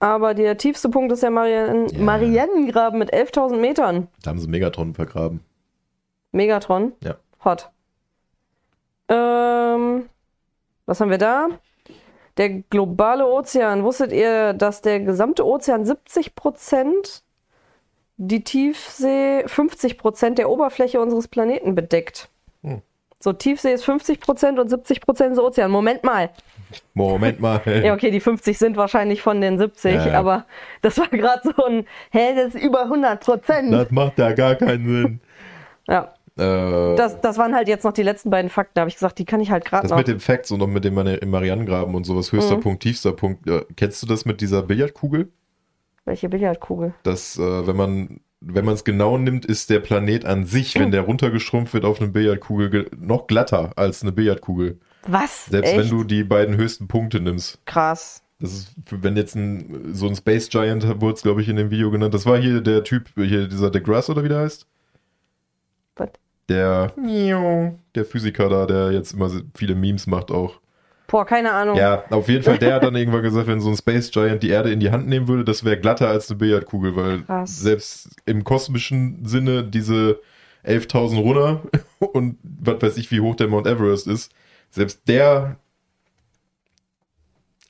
aber der tiefste Punkt ist der Marian Ja. Marianengraben mit 11.000 Metern. da haben sie Megatronen vergraben. Megatron. Ja. Hot. Ähm, was haben wir da? Der globale Ozean. Wusstet ihr, dass der gesamte Ozean 70 Prozent die Tiefsee 50 Prozent der Oberfläche unseres Planeten bedeckt? Hm. So, Tiefsee ist 50 Prozent und 70 Prozent ist Ozean. Moment mal. Moment mal. Ja, okay, die 50 sind wahrscheinlich von den 70, Ja, ja. aber das war gerade so ein, hä, das ist über 100 Prozent. Das macht ja gar keinen Sinn. Ja, Äh, das, das waren halt jetzt noch die letzten beiden Fakten. Da habe ich gesagt, die kann ich halt gerade Das noch. mit den Facts und auch mit dem Mari- Marianengraben und sowas, höchster Mhm. Punkt, tiefster Punkt. Ja, kennst du das mit dieser Billardkugel? Welche Billardkugel? Dass, äh, wenn man wenn man es genau nimmt, ist der Planet an sich, wenn der runtergeschrumpft wird auf eine Billardkugel, ge- noch glatter als eine Billardkugel. Was? Selbst Echt? wenn du die beiden höchsten Punkte nimmst. Krass. Das ist, wenn jetzt ein, so ein Space Giant wurde es, glaube ich, in dem Video genannt. Das war hier der Typ, hier dieser DeGrasse oder wie der heißt. Was? Der, der Physiker da, der jetzt immer so viele Memes macht auch. Boah, keine Ahnung. Ja, auf jeden Fall, der hat dann irgendwann gesagt, wenn so ein Space Giant die Erde in die Hand nehmen würde, das wäre glatter als eine Billardkugel, weil Krass. selbst im kosmischen Sinne diese 11.000 runter und was weiß ich, wie hoch der Mount Everest ist, selbst der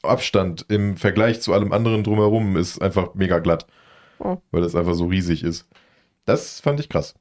Abstand im Vergleich zu allem anderen drumherum ist einfach mega glatt, Oh. weil das einfach so riesig ist. Das fand ich krass.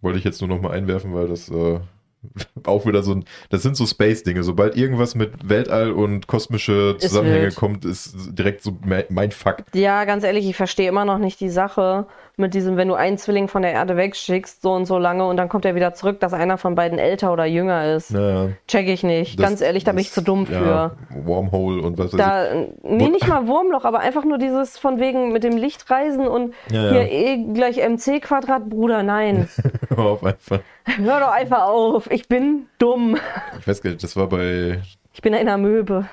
Wollte ich jetzt nur noch mal einwerfen, weil das äh, auch wieder so ein, das sind so Space-Dinge. Sobald irgendwas mit Weltall und kosmische Ist Zusammenhänge wild. kommt, ist direkt so mein Fuck. Ja, ganz ehrlich, ich verstehe immer noch nicht die Sache mit diesem, wenn du einen Zwilling von der Erde wegschickst, so und so lange und dann kommt er wieder zurück, dass einer von beiden älter oder jünger ist. Naja, Check ich nicht. das- ganz ehrlich, da bin ich zu dumm für. Ja, Wormhole und was weiß Da, nee, nicht mal Wurmloch, aber einfach nur dieses von wegen mit dem Lichtreisen und Ja, hier ja. E gleich MC Quadrat, Bruder, nein. Hör auf einfach. Hör doch einfach auf. Ich bin dumm. Ich weiß gar nicht, das war bei Ich bin eine Amöbe.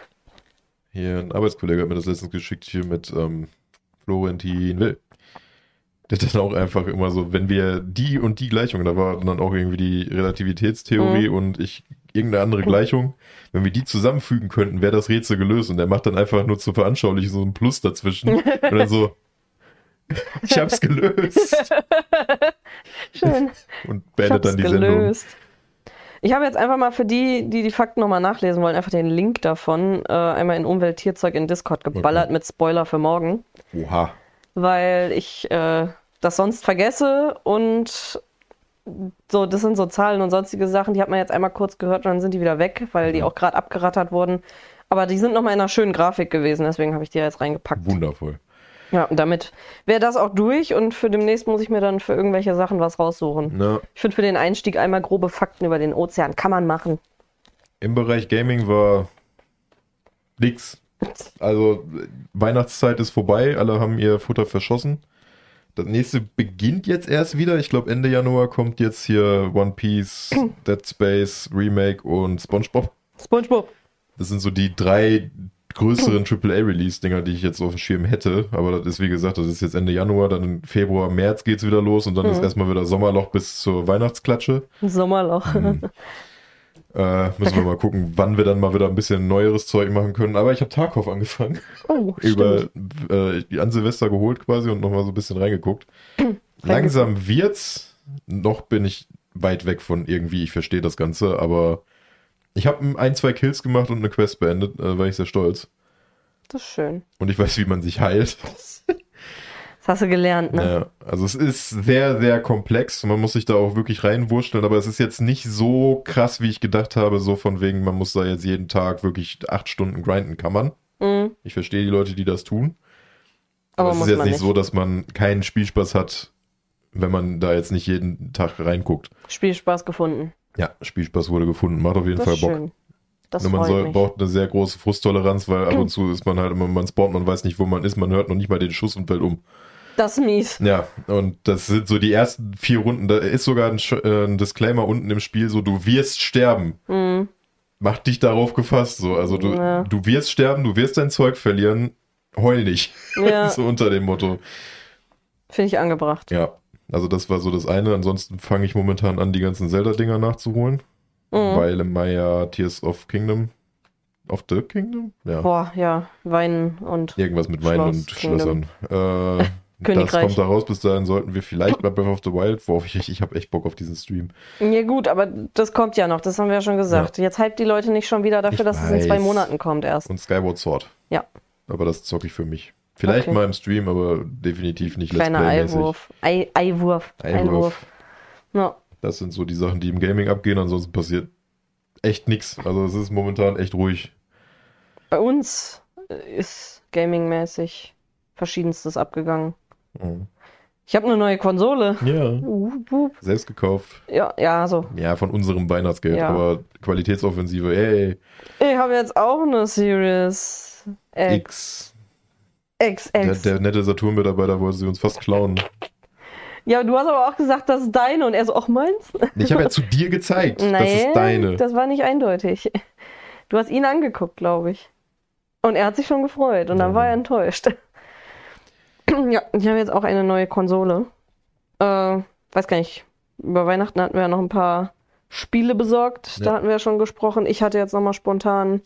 Hier, ein Arbeitskollege hat mir das letztens geschickt, hier mit ähm, Florentin Will. Der hat dann auch einfach immer so, wenn wir die und die Gleichung, da war dann auch irgendwie die Relativitätstheorie und ich irgendeine andere Gleichung, wenn wir die zusammenfügen könnten, wäre das Rätsel gelöst. Und der macht dann einfach nur zur Veranschaulichung so ein Plus dazwischen. und dann so, ich hab's gelöst. Schön. Und Ich beendet dann die Sendung. gelöst. Ich habe jetzt einfach mal für die, die die Fakten nochmal nachlesen wollen, einfach den Link davon äh, einmal in Umwelt-Tierzeug in Discord geballert mit Spoiler für morgen, Oha. weil ich äh, das sonst vergesse und so, das sind so Zahlen und sonstige Sachen, die hat man jetzt einmal kurz gehört und dann sind die wieder weg, weil die auch gerade abgerattert wurden. Aber die sind nochmal in einer schönen Grafik gewesen, deswegen habe ich die jetzt reingepackt. Wundervoll. Ja, und damit wäre das auch durch und für demnächst muss ich mir dann für irgendwelche Sachen was raussuchen. Na, Ich finde für den Einstieg einmal grobe Fakten über den Ozean kann man machen. Im Bereich Gaming war nix. Also Weihnachtszeit ist vorbei, alle haben ihr Futter verschossen. Das nächste beginnt jetzt erst wieder. Ich glaube Ende Januar kommt jetzt hier One Piece, Dead Space, Remake und SpongeBob. SpongeBob. Das sind so die drei größeren AAA-Release-Dinger, die ich jetzt auf dem Schirm hätte. Aber das ist wie gesagt, das ist jetzt Ende Januar, dann im Februar, März geht's wieder los und dann ist erstmal wieder Sommerloch bis zur Weihnachtsklatsche. Sommerloch. Mhm. Äh, müssen wir mal gucken, wann wir dann mal wieder ein bisschen neueres Zeug machen können. Aber ich habe Tarkov angefangen. Oh, Über äh, an Silvester geholt quasi und nochmal so ein bisschen reingeguckt. Langsam wird's. Noch bin ich weit weg von irgendwie, ich verstehe das Ganze, aber ich habe ein, zwei Kills gemacht und eine Quest beendet, äh, war ich sehr stolz. Das ist schön. Und ich weiß, wie man sich heilt. Das hast du gelernt, ne? Ja, also es ist sehr, sehr komplex. Man muss sich da auch wirklich reinwurschteln, aber es ist jetzt nicht so krass, wie ich gedacht habe, so von wegen, man muss da jetzt jeden Tag wirklich acht Stunden grinden, kann man. Mhm. Ich verstehe die Leute, die das tun. Aber, Aber es ist jetzt nicht, nicht. so, dass man keinen Spielspaß hat, wenn man da jetzt nicht jeden Tag reinguckt. Spielspaß gefunden. Ja, Spielspaß wurde gefunden, macht auf jeden Das Fall Bock. schön. Das Nur man soll, mich. braucht eine sehr große Frusttoleranz, weil ab und zu ist man halt immer, man spawnt, man weiß nicht, wo man ist, man hört noch nicht mal den Schuss und fällt um. Das ist mies. Ja, und das sind so die ersten vier Runden. Da ist sogar ein, äh, ein Disclaimer unten im Spiel, so du wirst sterben. Mhm. Mach dich darauf gefasst, so. Also du, Ja. du wirst sterben, du wirst dein Zeug verlieren, heul nicht. Ja, so unter dem Motto. finde ich angebracht. Ja, also das war so das eine. Ansonsten fange ich momentan an, die ganzen Zelda-Dinger nachzuholen. Mhm. Weil im Mai ja Tears of Kingdom. Of the Kingdom? Ja. Boah, ja, Weinen und Irgendwas mit Weinen und. Schlössern. Äh, das kommt da raus. Bis dahin sollten wir vielleicht bei Breath of the Wild, worauf ich, ich habe echt Bock auf diesen Stream. Ja gut, aber das kommt ja noch, das haben wir ja schon gesagt. Jetzt hypt die Leute nicht schon wieder dafür, Ich dass es in zwei weiß. Monaten kommt erst. Und Skyward Sword. Ja. Aber das zocke ich für mich. Vielleicht Okay. mal im Stream, aber definitiv nicht Let's Kleiner Play-mäßig. Eiwurf. Ei, Eiwurf. Einwurf. Ja. Das sind so die Sachen, die im Gaming abgehen. Ansonsten passiert echt nichts. Also es ist momentan echt ruhig. Bei uns äh, ist gamingmäßig verschiedenstes abgegangen. Mhm. Ich habe eine neue Konsole. Ja. Wup, wup. Selbst gekauft. Ja, ja, so. Ja, von unserem Weihnachtsgeld. Ja. Aber Qualitätsoffensive, ey. Ich habe jetzt auch eine Series X. X. X, Der, X. der nette Saturn-Mitarbeiter wollte sie uns fast klauen. Ja, du hast aber auch gesagt, das ist deine. Und er so, auch meins? Ich habe ja zu dir gezeigt. das Nee, ist deine. das war nicht eindeutig. Du hast ihn angeguckt, glaube ich. Und er hat sich schon gefreut und dann Ja. war er enttäuscht. ja, ich habe jetzt auch eine neue Konsole. Äh, weiß gar nicht, über Weihnachten hatten wir ja noch ein paar Spiele besorgt. Da Ja. hatten wir ja schon gesprochen. Ich hatte jetzt nochmal spontan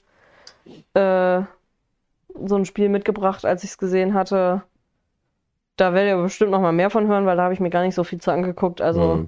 äh, so ein Spiel mitgebracht, als ich es gesehen hatte. Da werdet ihr bestimmt noch mal mehr von hören, weil da habe ich mir gar nicht so viel zu angeguckt. Also,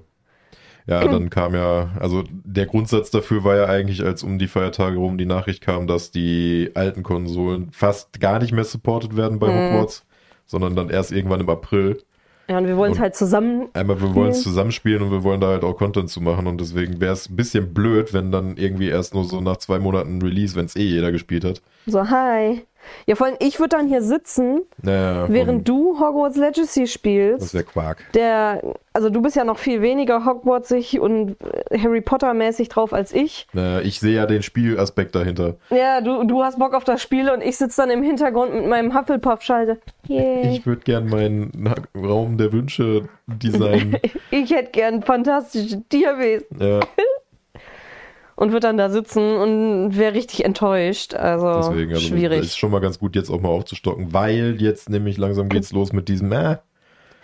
Ja, dann kam ja, also der Grundsatz dafür war ja eigentlich, als um die Feiertage rum die Nachricht kam, dass die alten Konsolen fast gar nicht mehr supported werden bei Mhm. Hogwarts, sondern dann erst irgendwann im April. ja, und wir wollen es halt zusammen. Einmal, wir wollen es zusammenspielen und wir wollen da halt auch Content zu machen und deswegen wäre es ein bisschen blöd, wenn dann irgendwie erst nur so nach zwei Monaten Release, wenn es eh jeder gespielt hat. So, hi. Ja, vor allem, ich würde dann hier sitzen, Naja, während du Hogwarts Legacy Das spielst. wäre Quark. Der, also du bist ja noch viel weniger Hogwartsig und äh, Harry Potter mäßig drauf als ich. Naja, ich sehe ja den Spielaspekt dahinter. Ja, du, du hast Bock auf das Spiel und ich sitze dann im Hintergrund mit meinem Hufflepuff-Schalte. Yay. Ich würde gern meinen Raum der Wünsche designen. Ich hätte gern fantastische Tierwesen. ja, Und würde dann da sitzen und wäre richtig enttäuscht. Also, deswegen, also schwierig. ist schon mal ganz gut, jetzt auch mal aufzustocken, weil jetzt nämlich langsam geht's los mit diesem, äh,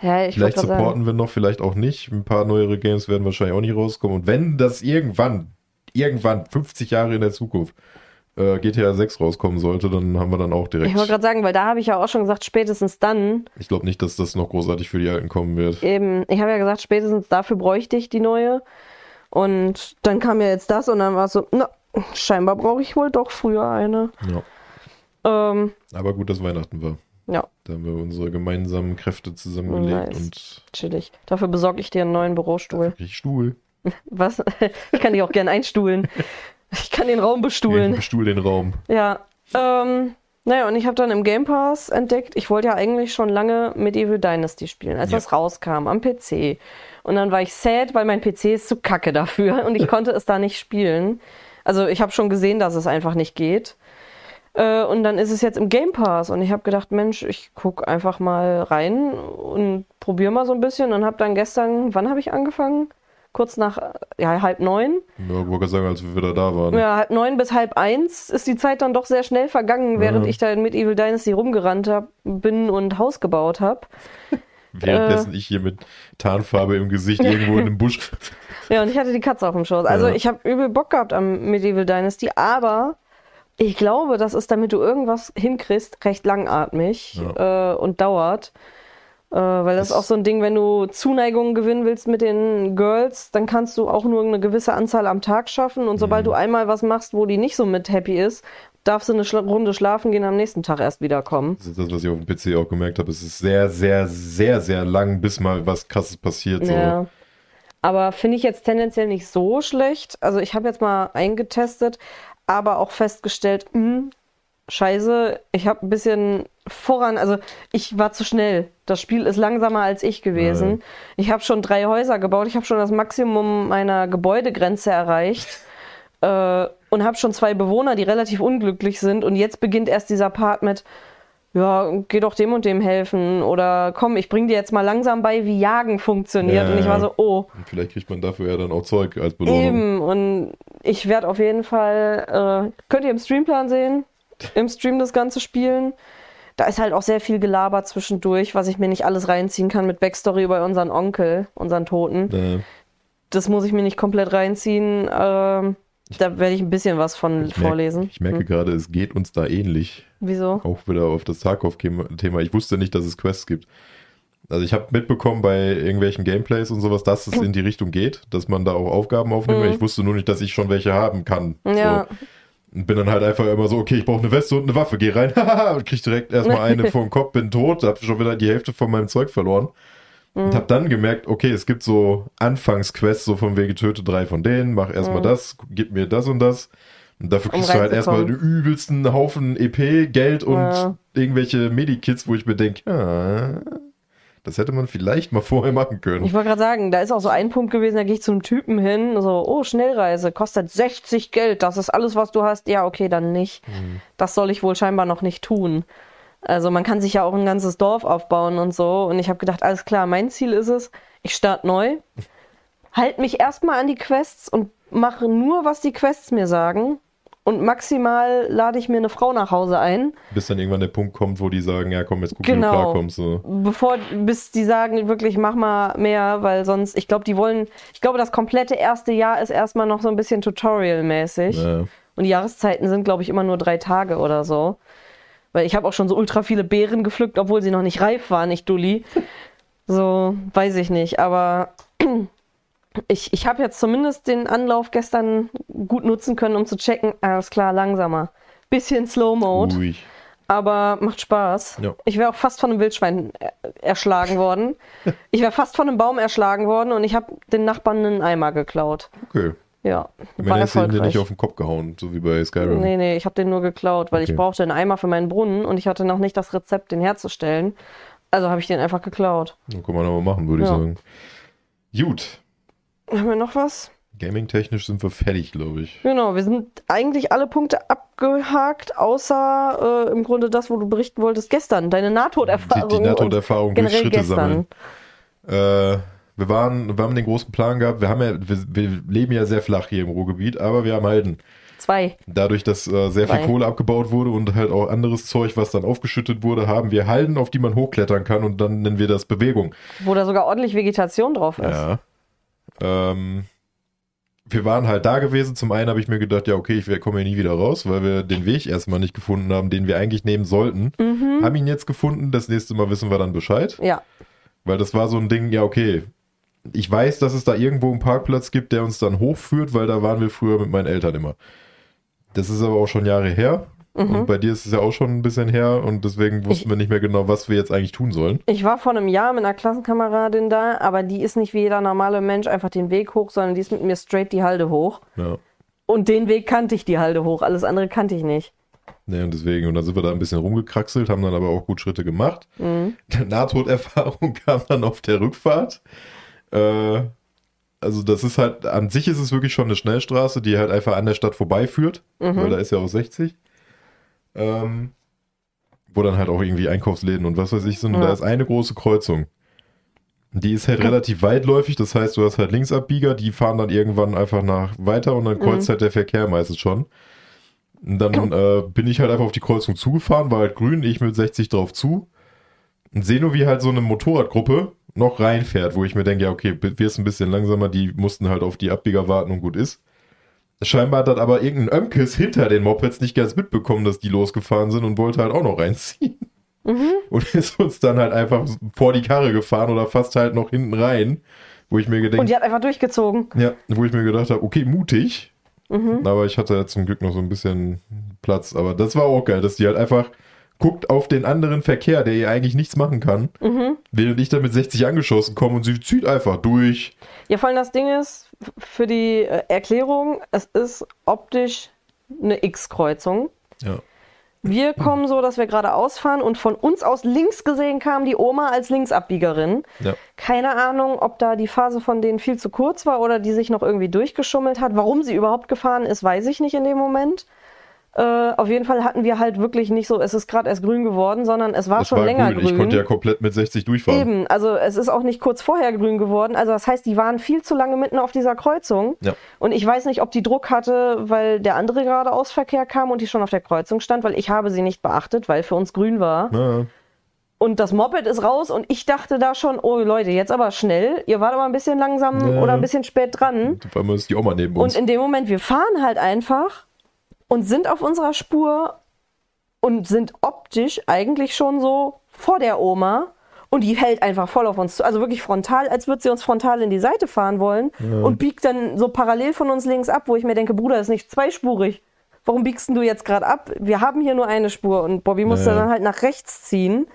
ja, ich vielleicht supporten wir noch, vielleicht auch nicht. Ein paar neuere Games werden wahrscheinlich auch nicht rauskommen. Und wenn das irgendwann, irgendwann, 50 Jahre in der Zukunft, äh, GTA 6 rauskommen sollte, dann haben wir dann auch direkt. Ich wollte gerade sagen, weil da habe ich ja auch schon gesagt, spätestens dann, Ich glaube nicht, dass das noch großartig für die Alten kommen wird. eben, ich habe ja gesagt, spätestens dafür bräuchte ich die neue. Und dann kam ja jetzt das und dann war es so, na, scheinbar brauche ich wohl doch früher eine. Ja. Ähm, Aber gut, dass Weihnachten war. ja, Da haben wir unsere gemeinsamen Kräfte zusammengelegt Nice. und chillig. Dafür besorge ich dir einen neuen Bürostuhl. wirklich Stuhl. Was? Ich kann dich auch gern einstuhlen. Ich kann den Raum bestuhlen. Ich Stuhl den Raum. Ja. Ähm, naja, und ich habe dann im Game Pass entdeckt, ich wollte ja eigentlich schon lange Medieval Dynasty spielen, als Ja. das rauskam am PC. Und dann war ich sad, weil mein PC ist zu kacke dafür und ich konnte es da nicht spielen. Also ich habe schon gesehen, dass es einfach nicht geht. Äh, und dann ist es jetzt im Game Pass und ich habe gedacht, Mensch, ich guck einfach mal rein und probiere mal so ein bisschen und habe dann gestern, wann habe ich angefangen? Kurz nach ja, halb neun. Ja, ich wollte sagen, als wir wieder da waren. Ja, halb neun bis halb eins ist die Zeit dann doch sehr schnell vergangen, während Ja. ich da in Medieval Dynasty rumgerannt hab, bin und Haus gebaut habe. Währenddessen ich hier mit Tarnfarbe im Gesicht irgendwo in einem Busch. Ja, und ich hatte die Katze auf dem Schoß. Also Ja. ich habe übel Bock gehabt am Medieval Dynasty, aber ich glaube, das ist, damit du irgendwas hinkriegst, recht langatmig äh, und dauert. Äh, weil das, Das- ist auch so ein Ding, wenn du Zuneigungen gewinnen willst mit den Girls, dann kannst du auch nur eine gewisse Anzahl am Tag schaffen. Und Mhm. sobald du einmal was machst, wo die nicht so mit happy ist, darfst du eine Schla Runde schlafen gehen, am nächsten Tag erst wiederkommen. Das ist das, was ich auf dem PC auch gemerkt habe. Es ist sehr, sehr, sehr, sehr lang, bis mal was krasses passiert. So. Ja. Aber finde ich jetzt tendenziell nicht so schlecht. Also ich habe jetzt mal eingetestet, aber auch festgestellt, hm, scheiße, ich habe ein bisschen voran, also ich war zu schnell. Das Spiel ist langsamer als ich gewesen. Nein. Ich habe schon drei Häuser gebaut, ich habe schon das Maximum meiner Gebäudegrenze erreicht. äh, und habe schon zwei Bewohner, die relativ unglücklich sind. Und jetzt beginnt erst dieser Part mit, ja, geh doch dem und dem helfen. Oder komm, ich bring dir jetzt mal langsam bei, wie Jagen funktioniert. Ja, und ich war so, oh, vielleicht kriegt man dafür ja dann auch Zeug als Belohnung. eben. Und ich werde auf jeden Fall, äh, könnt ihr im Streamplan sehen, im Stream das Ganze spielen. Da ist halt auch sehr viel Gelaber zwischendurch, was ich mir nicht alles reinziehen kann mit Backstory über unseren Onkel, unseren Toten. Äh, Das muss ich mir nicht komplett reinziehen. Ähm, da werde ich ein bisschen was von ich vorlesen. Ich merke Hm. gerade, es geht uns da ähnlich. Wieso? Auch wieder auf das Tarkov-Thema. Ich wusste nicht, dass es Quests gibt. Also ich habe mitbekommen bei irgendwelchen Gameplays und sowas, dass es in die Richtung geht, dass man da auch Aufgaben aufnimmt. Mhm. Ich wusste nur nicht, dass ich schon welche haben kann. Ja. So. Und bin dann halt einfach immer so, okay, ich brauche eine Weste und eine Waffe, geh rein, haha, und krieg direkt erstmal eine vor den Kopf, bin tot, hab schon wieder die Hälfte von meinem Zeug verloren. Mhm. Und hab dann gemerkt, okay, es gibt so Anfangsquests, so von wegen töte drei von denen, mach erstmal Mhm. das, gib mir das und das. Und dafür Um kriegst du halt erstmal den übelsten Haufen EP, Geld und Ja. irgendwelche Medikits, wo ich mir denke, ah, das hätte man vielleicht mal vorher machen können. Ich wollte gerade sagen, da ist auch so ein Punkt gewesen, da gehe ich zum Typen hin, so, oh, Schnellreise, kostet 60 Geld, das ist alles, was du hast. Ja, okay, dann nicht. Mhm. Das soll ich wohl scheinbar noch nicht tun. Also man kann sich ja auch ein ganzes Dorf aufbauen und so. Und ich habe gedacht, alles klar, mein Ziel ist es, ich starte neu, halt mich erstmal an die Quests und mache nur, was die Quests mir sagen. Und maximal lade ich mir eine Frau nach Hause ein. Bis dann irgendwann der Punkt kommt, wo die sagen, ja komm, jetzt guck, wie du Genau. klarkommst. So. Bevor, bis die sagen, wirklich mach mal mehr, weil sonst, ich glaube, die wollen, ich glaube, das komplette erste Jahr ist erstmal noch so ein bisschen Tutorial-mäßig. Ja. Und die Jahreszeiten sind, glaube ich, immer nur drei Tage oder so. Weil ich habe auch schon so ultra viele Beeren gepflückt, obwohl sie noch nicht reif waren, ich Dulli. So, weiß ich nicht. Aber ich, ich habe jetzt zumindest den Anlauf gestern gut nutzen können, um zu checken, alles klar, langsamer. Bisschen Slow-Mode, Ruhig. aber macht Spaß. Ja. Ich wäre auch fast von einem Wildschwein äh, erschlagen worden. Ich wäre fast von einem Baum erschlagen worden und ich habe den Nachbarn einen Eimer geklaut. Okay. Ja, war Ende hast du erfolgreich. nicht auf den Kopf gehauen, so wie bei Skyrim. Nee, nee, ich habe den nur geklaut, weil Okay. ich brauchte einen Eimer für meinen Brunnen und ich hatte noch nicht das Rezept, den herzustellen. Also habe ich den einfach geklaut. Dann kann man aber machen, würde ich Ja. sagen. Gut. Haben wir noch was? Gaming-technisch sind wir fertig, glaube ich. Genau, wir sind eigentlich alle Punkte abgehakt, außer äh, im Grunde das, wo du berichten wolltest gestern, deine Die, Nahtoderfahrung. die und Nahtoderfahrung durch Schritte sammeln. gestern. Äh, wir waren, wir haben den großen Plan gehabt. Wir haben ja, wir, wir leben ja sehr flach hier im Ruhrgebiet, aber wir haben Halden. Zwei. Dadurch, dass äh, sehr viel Zwei. Kohle abgebaut wurde und halt auch anderes Zeug, was dann aufgeschüttet wurde, haben wir Halden, auf die man hochklettern kann und dann nennen wir das Bewegung. Wo da sogar ordentlich Vegetation drauf ist. Ja. Ähm, wir waren halt da gewesen. Zum einen habe ich mir gedacht, ja, okay, ich komme hier nie wieder raus, weil wir den Weg erstmal nicht gefunden haben, den wir eigentlich nehmen sollten. Mhm. Haben ihn jetzt gefunden. Das nächste Mal wissen wir dann Bescheid. Ja. Weil das war so ein Ding, ja, okay. Ich weiß, dass es da irgendwo einen Parkplatz gibt, der uns dann hochführt, weil da waren wir früher mit meinen Eltern immer. Das ist aber auch schon Jahre her. Mhm. Und bei dir ist es ja auch schon ein bisschen her und deswegen wussten wir nicht mehr genau, was wir jetzt eigentlich tun sollen. Ich war vor einem Jahr mit einer Klassenkameradin da, aber die ist nicht wie jeder normale Mensch einfach den Weg hoch, sondern die ist mit mir straight die Halde hoch. Ja. Und den Weg kannte ich die Halde hoch, alles andere kannte ich nicht. Ne, und deswegen, und dann sind wir da ein bisschen rumgekraxelt, haben dann aber auch gut Schritte gemacht. Mhm. Nahtoderfahrung kam dann auf der Rückfahrt. Äh, also das ist halt, an sich ist es wirklich schon eine Schnellstraße, die halt einfach an der Stadt vorbeiführt, Mhm. weil da ist ja auch 60. Ähm, wo dann halt auch irgendwie Einkaufsläden und was weiß ich sind. Und Ja. da ist eine große Kreuzung. Die ist halt relativ weitläufig, das heißt, du hast halt Linksabbieger, die fahren dann irgendwann einfach nach weiter und dann kreuzt halt der Verkehr meistens schon. Und dann äh, bin ich halt einfach auf die Kreuzung zugefahren, war halt grün, ich mit 60 drauf zu. Und sehe nur, wie halt so eine Motorradgruppe noch reinfährt, wo ich mir denke, ja, okay, wirst ein bisschen langsamer, die mussten halt auf die Abbieger warten und gut ist. Scheinbar hat dann aber irgendein Ömkes hinter den Mopeds nicht ganz mitbekommen, dass die losgefahren sind und wollte halt auch noch reinziehen. Und ist uns dann halt einfach vor die Karre gefahren oder fast halt noch hinten rein, wo ich mir Und gedacht, die hat einfach durchgezogen. ja, wo ich mir gedacht habe, okay, mutig. Mhm. Aber ich hatte zum Glück noch so ein bisschen Platz. Aber das war auch geil, dass die halt einfach guckt auf den anderen Verkehr, der ihr eigentlich nichts machen kann, Mhm. während ich da mit 60 angeschossen komme und sie zieht einfach durch. Ja, vor allem das Ding ist, für die äh, Erklärung, es ist optisch eine X-Kreuzung. Ja. Wir kommen so, dass wir geradeaus fahren und von uns aus links gesehen kam die Oma als Linksabbiegerin. Ja. Keine Ahnung, ob da die Phase von denen viel zu kurz war oder die sich noch irgendwie durchgeschummelt hat. Warum sie überhaupt gefahren ist, weiß ich nicht in dem Moment. Äh, auf jeden Fall hatten wir halt wirklich nicht so, es ist gerade erst grün geworden, sondern es war Das schon war länger grün. grün. Ich konnte ja komplett mit 60 durchfahren. Eben, also es ist auch nicht kurz vorher grün geworden. Also das heißt, die waren viel zu lange mitten auf dieser Kreuzung. Ja. Und ich weiß nicht, ob die Druck hatte, weil der andere geradeausverkehr kam und die schon auf der Kreuzung stand, weil ich habe sie nicht beachtet, weil für uns grün war. Ja. Und das Moped ist raus und ich dachte da schon, oh Leute, jetzt aber schnell. Ihr wart aber ein bisschen langsam Ja. oder ein bisschen spät dran. Auf einmal ist die Oma neben uns. Und in dem Moment, wir fahren halt einfach und sind auf unserer Spur und sind optisch eigentlich schon so vor der Oma. Und die hält einfach voll auf uns zu. Also wirklich frontal, als würde sie uns frontal in die Seite fahren wollen. Und biegt dann so parallel von uns links ab, wo ich mir denke, Bruder, ist nicht zweispurig. Warum biegst du jetzt gerade ab? Wir haben hier nur eine Spur. Und Bobby musste Ja. dann halt nach rechts ziehen.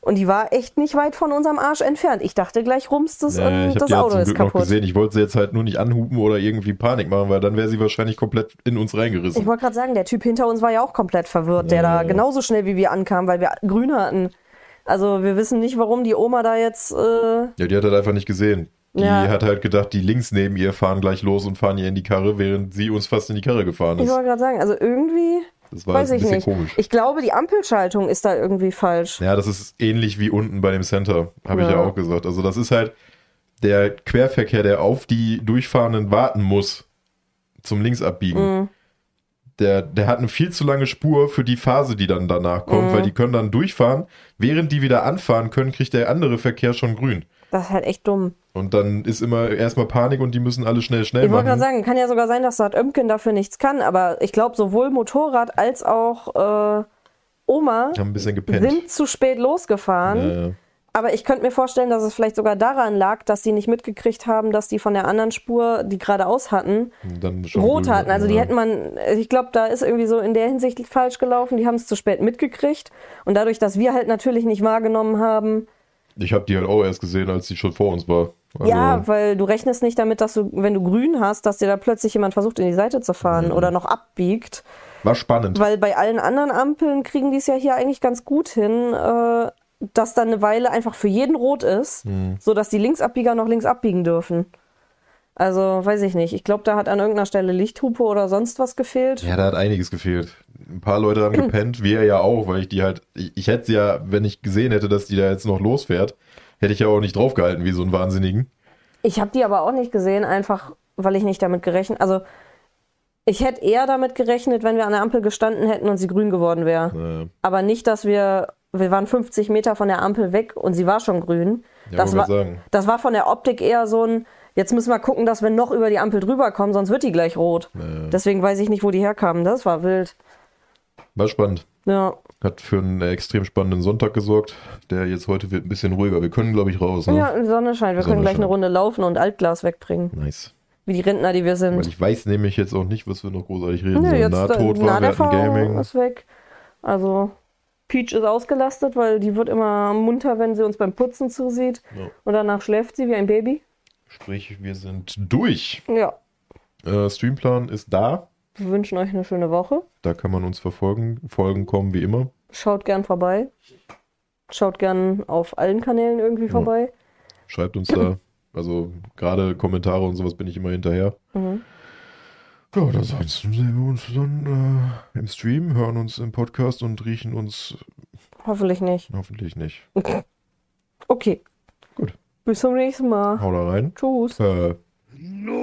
Und die war echt nicht weit von unserem Arsch entfernt. Ich dachte gleich, rumst es Ja, und ich habe das die ja Auto zum ist Glück noch kaputt. gesehen. Ich wollte sie jetzt halt nur nicht anhupen oder irgendwie Panik machen, weil dann wäre sie wahrscheinlich komplett in uns reingerissen. Ich wollte gerade sagen, der Typ hinter uns war ja auch komplett verwirrt, der Ja. da genauso schnell wie wir ankam, weil wir grün hatten. Also wir wissen nicht, warum die Oma da jetzt. Äh, Ja, die hat halt einfach nicht gesehen. Die Ja. hat halt gedacht, die links neben ihr fahren gleich los und fahren ihr in die Karre, während sie uns fast in die Karre gefahren ich ist. wollte gerade sagen, also irgendwie Das war weiß ein ich bisschen nicht. komisch. Ich glaube, die Ampelschaltung ist da irgendwie falsch. Ja, das ist ähnlich wie unten bei dem Center, habe ich ja Ja. auch gesagt. Also das ist halt der Querverkehr, der auf die Durchfahrenden warten muss zum Linksabbiegen. Mhm. der, der hat eine viel zu lange Spur für die Phase, die dann danach kommt, Mhm. weil die können dann durchfahren. Während die wieder anfahren können, kriegt der andere Verkehr schon grün. Das ist halt echt dumm. Und dann ist immer erstmal Panik und die müssen alle schnell, schnell Ich wollte gerade machen. sagen, kann ja sogar sein, dass Bad Oemken dafür nichts kann, aber ich glaube, sowohl Motorrad als auch äh, Oma sind zu spät losgefahren. Ja, ja. Aber ich könnte mir vorstellen, dass es vielleicht sogar daran lag, dass die nicht mitgekriegt haben, dass die von der anderen Spur, die geradeaus hatten, rot grün hatten. Also die ja. hätten man, ich glaube, da ist irgendwie so in der Hinsicht falsch gelaufen. Die haben es zu spät mitgekriegt. Und dadurch, dass wir halt natürlich nicht wahrgenommen haben, Ich habe die halt auch erst gesehen, als die schon vor uns war. Also, ja, weil du rechnest nicht damit, dass du, wenn du grün hast, dass dir da plötzlich jemand versucht, in die Seite zu fahren oder noch abbiegt. War spannend. Weil bei allen anderen Ampeln kriegen die es ja hier eigentlich ganz gut hin, äh, dass dann eine Weile einfach für jeden rot ist, so dass die Linksabbieger noch links abbiegen dürfen. Also, weiß ich nicht. Ich glaube, da hat an irgendeiner Stelle Lichthupe oder sonst was gefehlt. Ja, da hat einiges gefehlt. Ein paar Leute haben gepennt, wir ja auch, weil ich die halt, ich, ich hätte sie ja, wenn ich gesehen hätte, dass die da jetzt noch losfährt, hätte ich ja auch nicht draufgehalten wie so ein Wahnsinnigen. Ich habe die aber auch nicht gesehen, einfach weil ich nicht damit gerechnet. Also, ich hätte eher damit gerechnet, wenn wir an der Ampel gestanden hätten und sie grün geworden wäre. Äh, Aber nicht, dass wir, wir waren 50 Meter von der Ampel weg und sie war schon grün. Ja, das, war, sagen. das war von der Optik eher so ein, jetzt müssen wir gucken, dass wir noch über die Ampel drüber kommen, sonst wird die gleich rot. Ja. Deswegen weiß ich nicht, wo die herkamen. Das war wild. War spannend. Ja, Hat für einen extrem spannenden Sonntag gesorgt. Der jetzt heute wird ein bisschen ruhiger. Wir können, glaube ich, raus. Ne? ja Sonne scheint. Wir Sonne können gleich eine. Runde laufen und Altglas wegbringen. Nice. Wie die Rentner, die wir Weil sind. ich weiß nämlich jetzt auch nicht, was wir noch großartig reden Nö, sollen. jetzt Nahtod äh, war, wir hatten Gaming. ist weg. Also Peach ist ausgelastet, weil die wird immer munter, wenn sie uns beim Putzen zusieht. Ja. Und danach schläft sie wie ein Baby. Sprich, wir sind durch. Ja, Äh, Streamplan ist da. Wir wünschen euch eine schöne Woche. Da kann man uns verfolgen. Folgen kommen wie immer. Schaut gern vorbei. Schaut gern auf allen Kanälen irgendwie vorbei. Schreibt uns da. Also gerade Kommentare und sowas bin ich immer hinterher. Mhm. Ja, und ansonsten sehen wir uns dann äh, im Stream, hören uns im Podcast und riechen uns Hoffentlich nicht. hoffentlich nicht. Okay. Gut. Bis zum nächsten Mal. Hau da rein. Tschüss. Äh, No!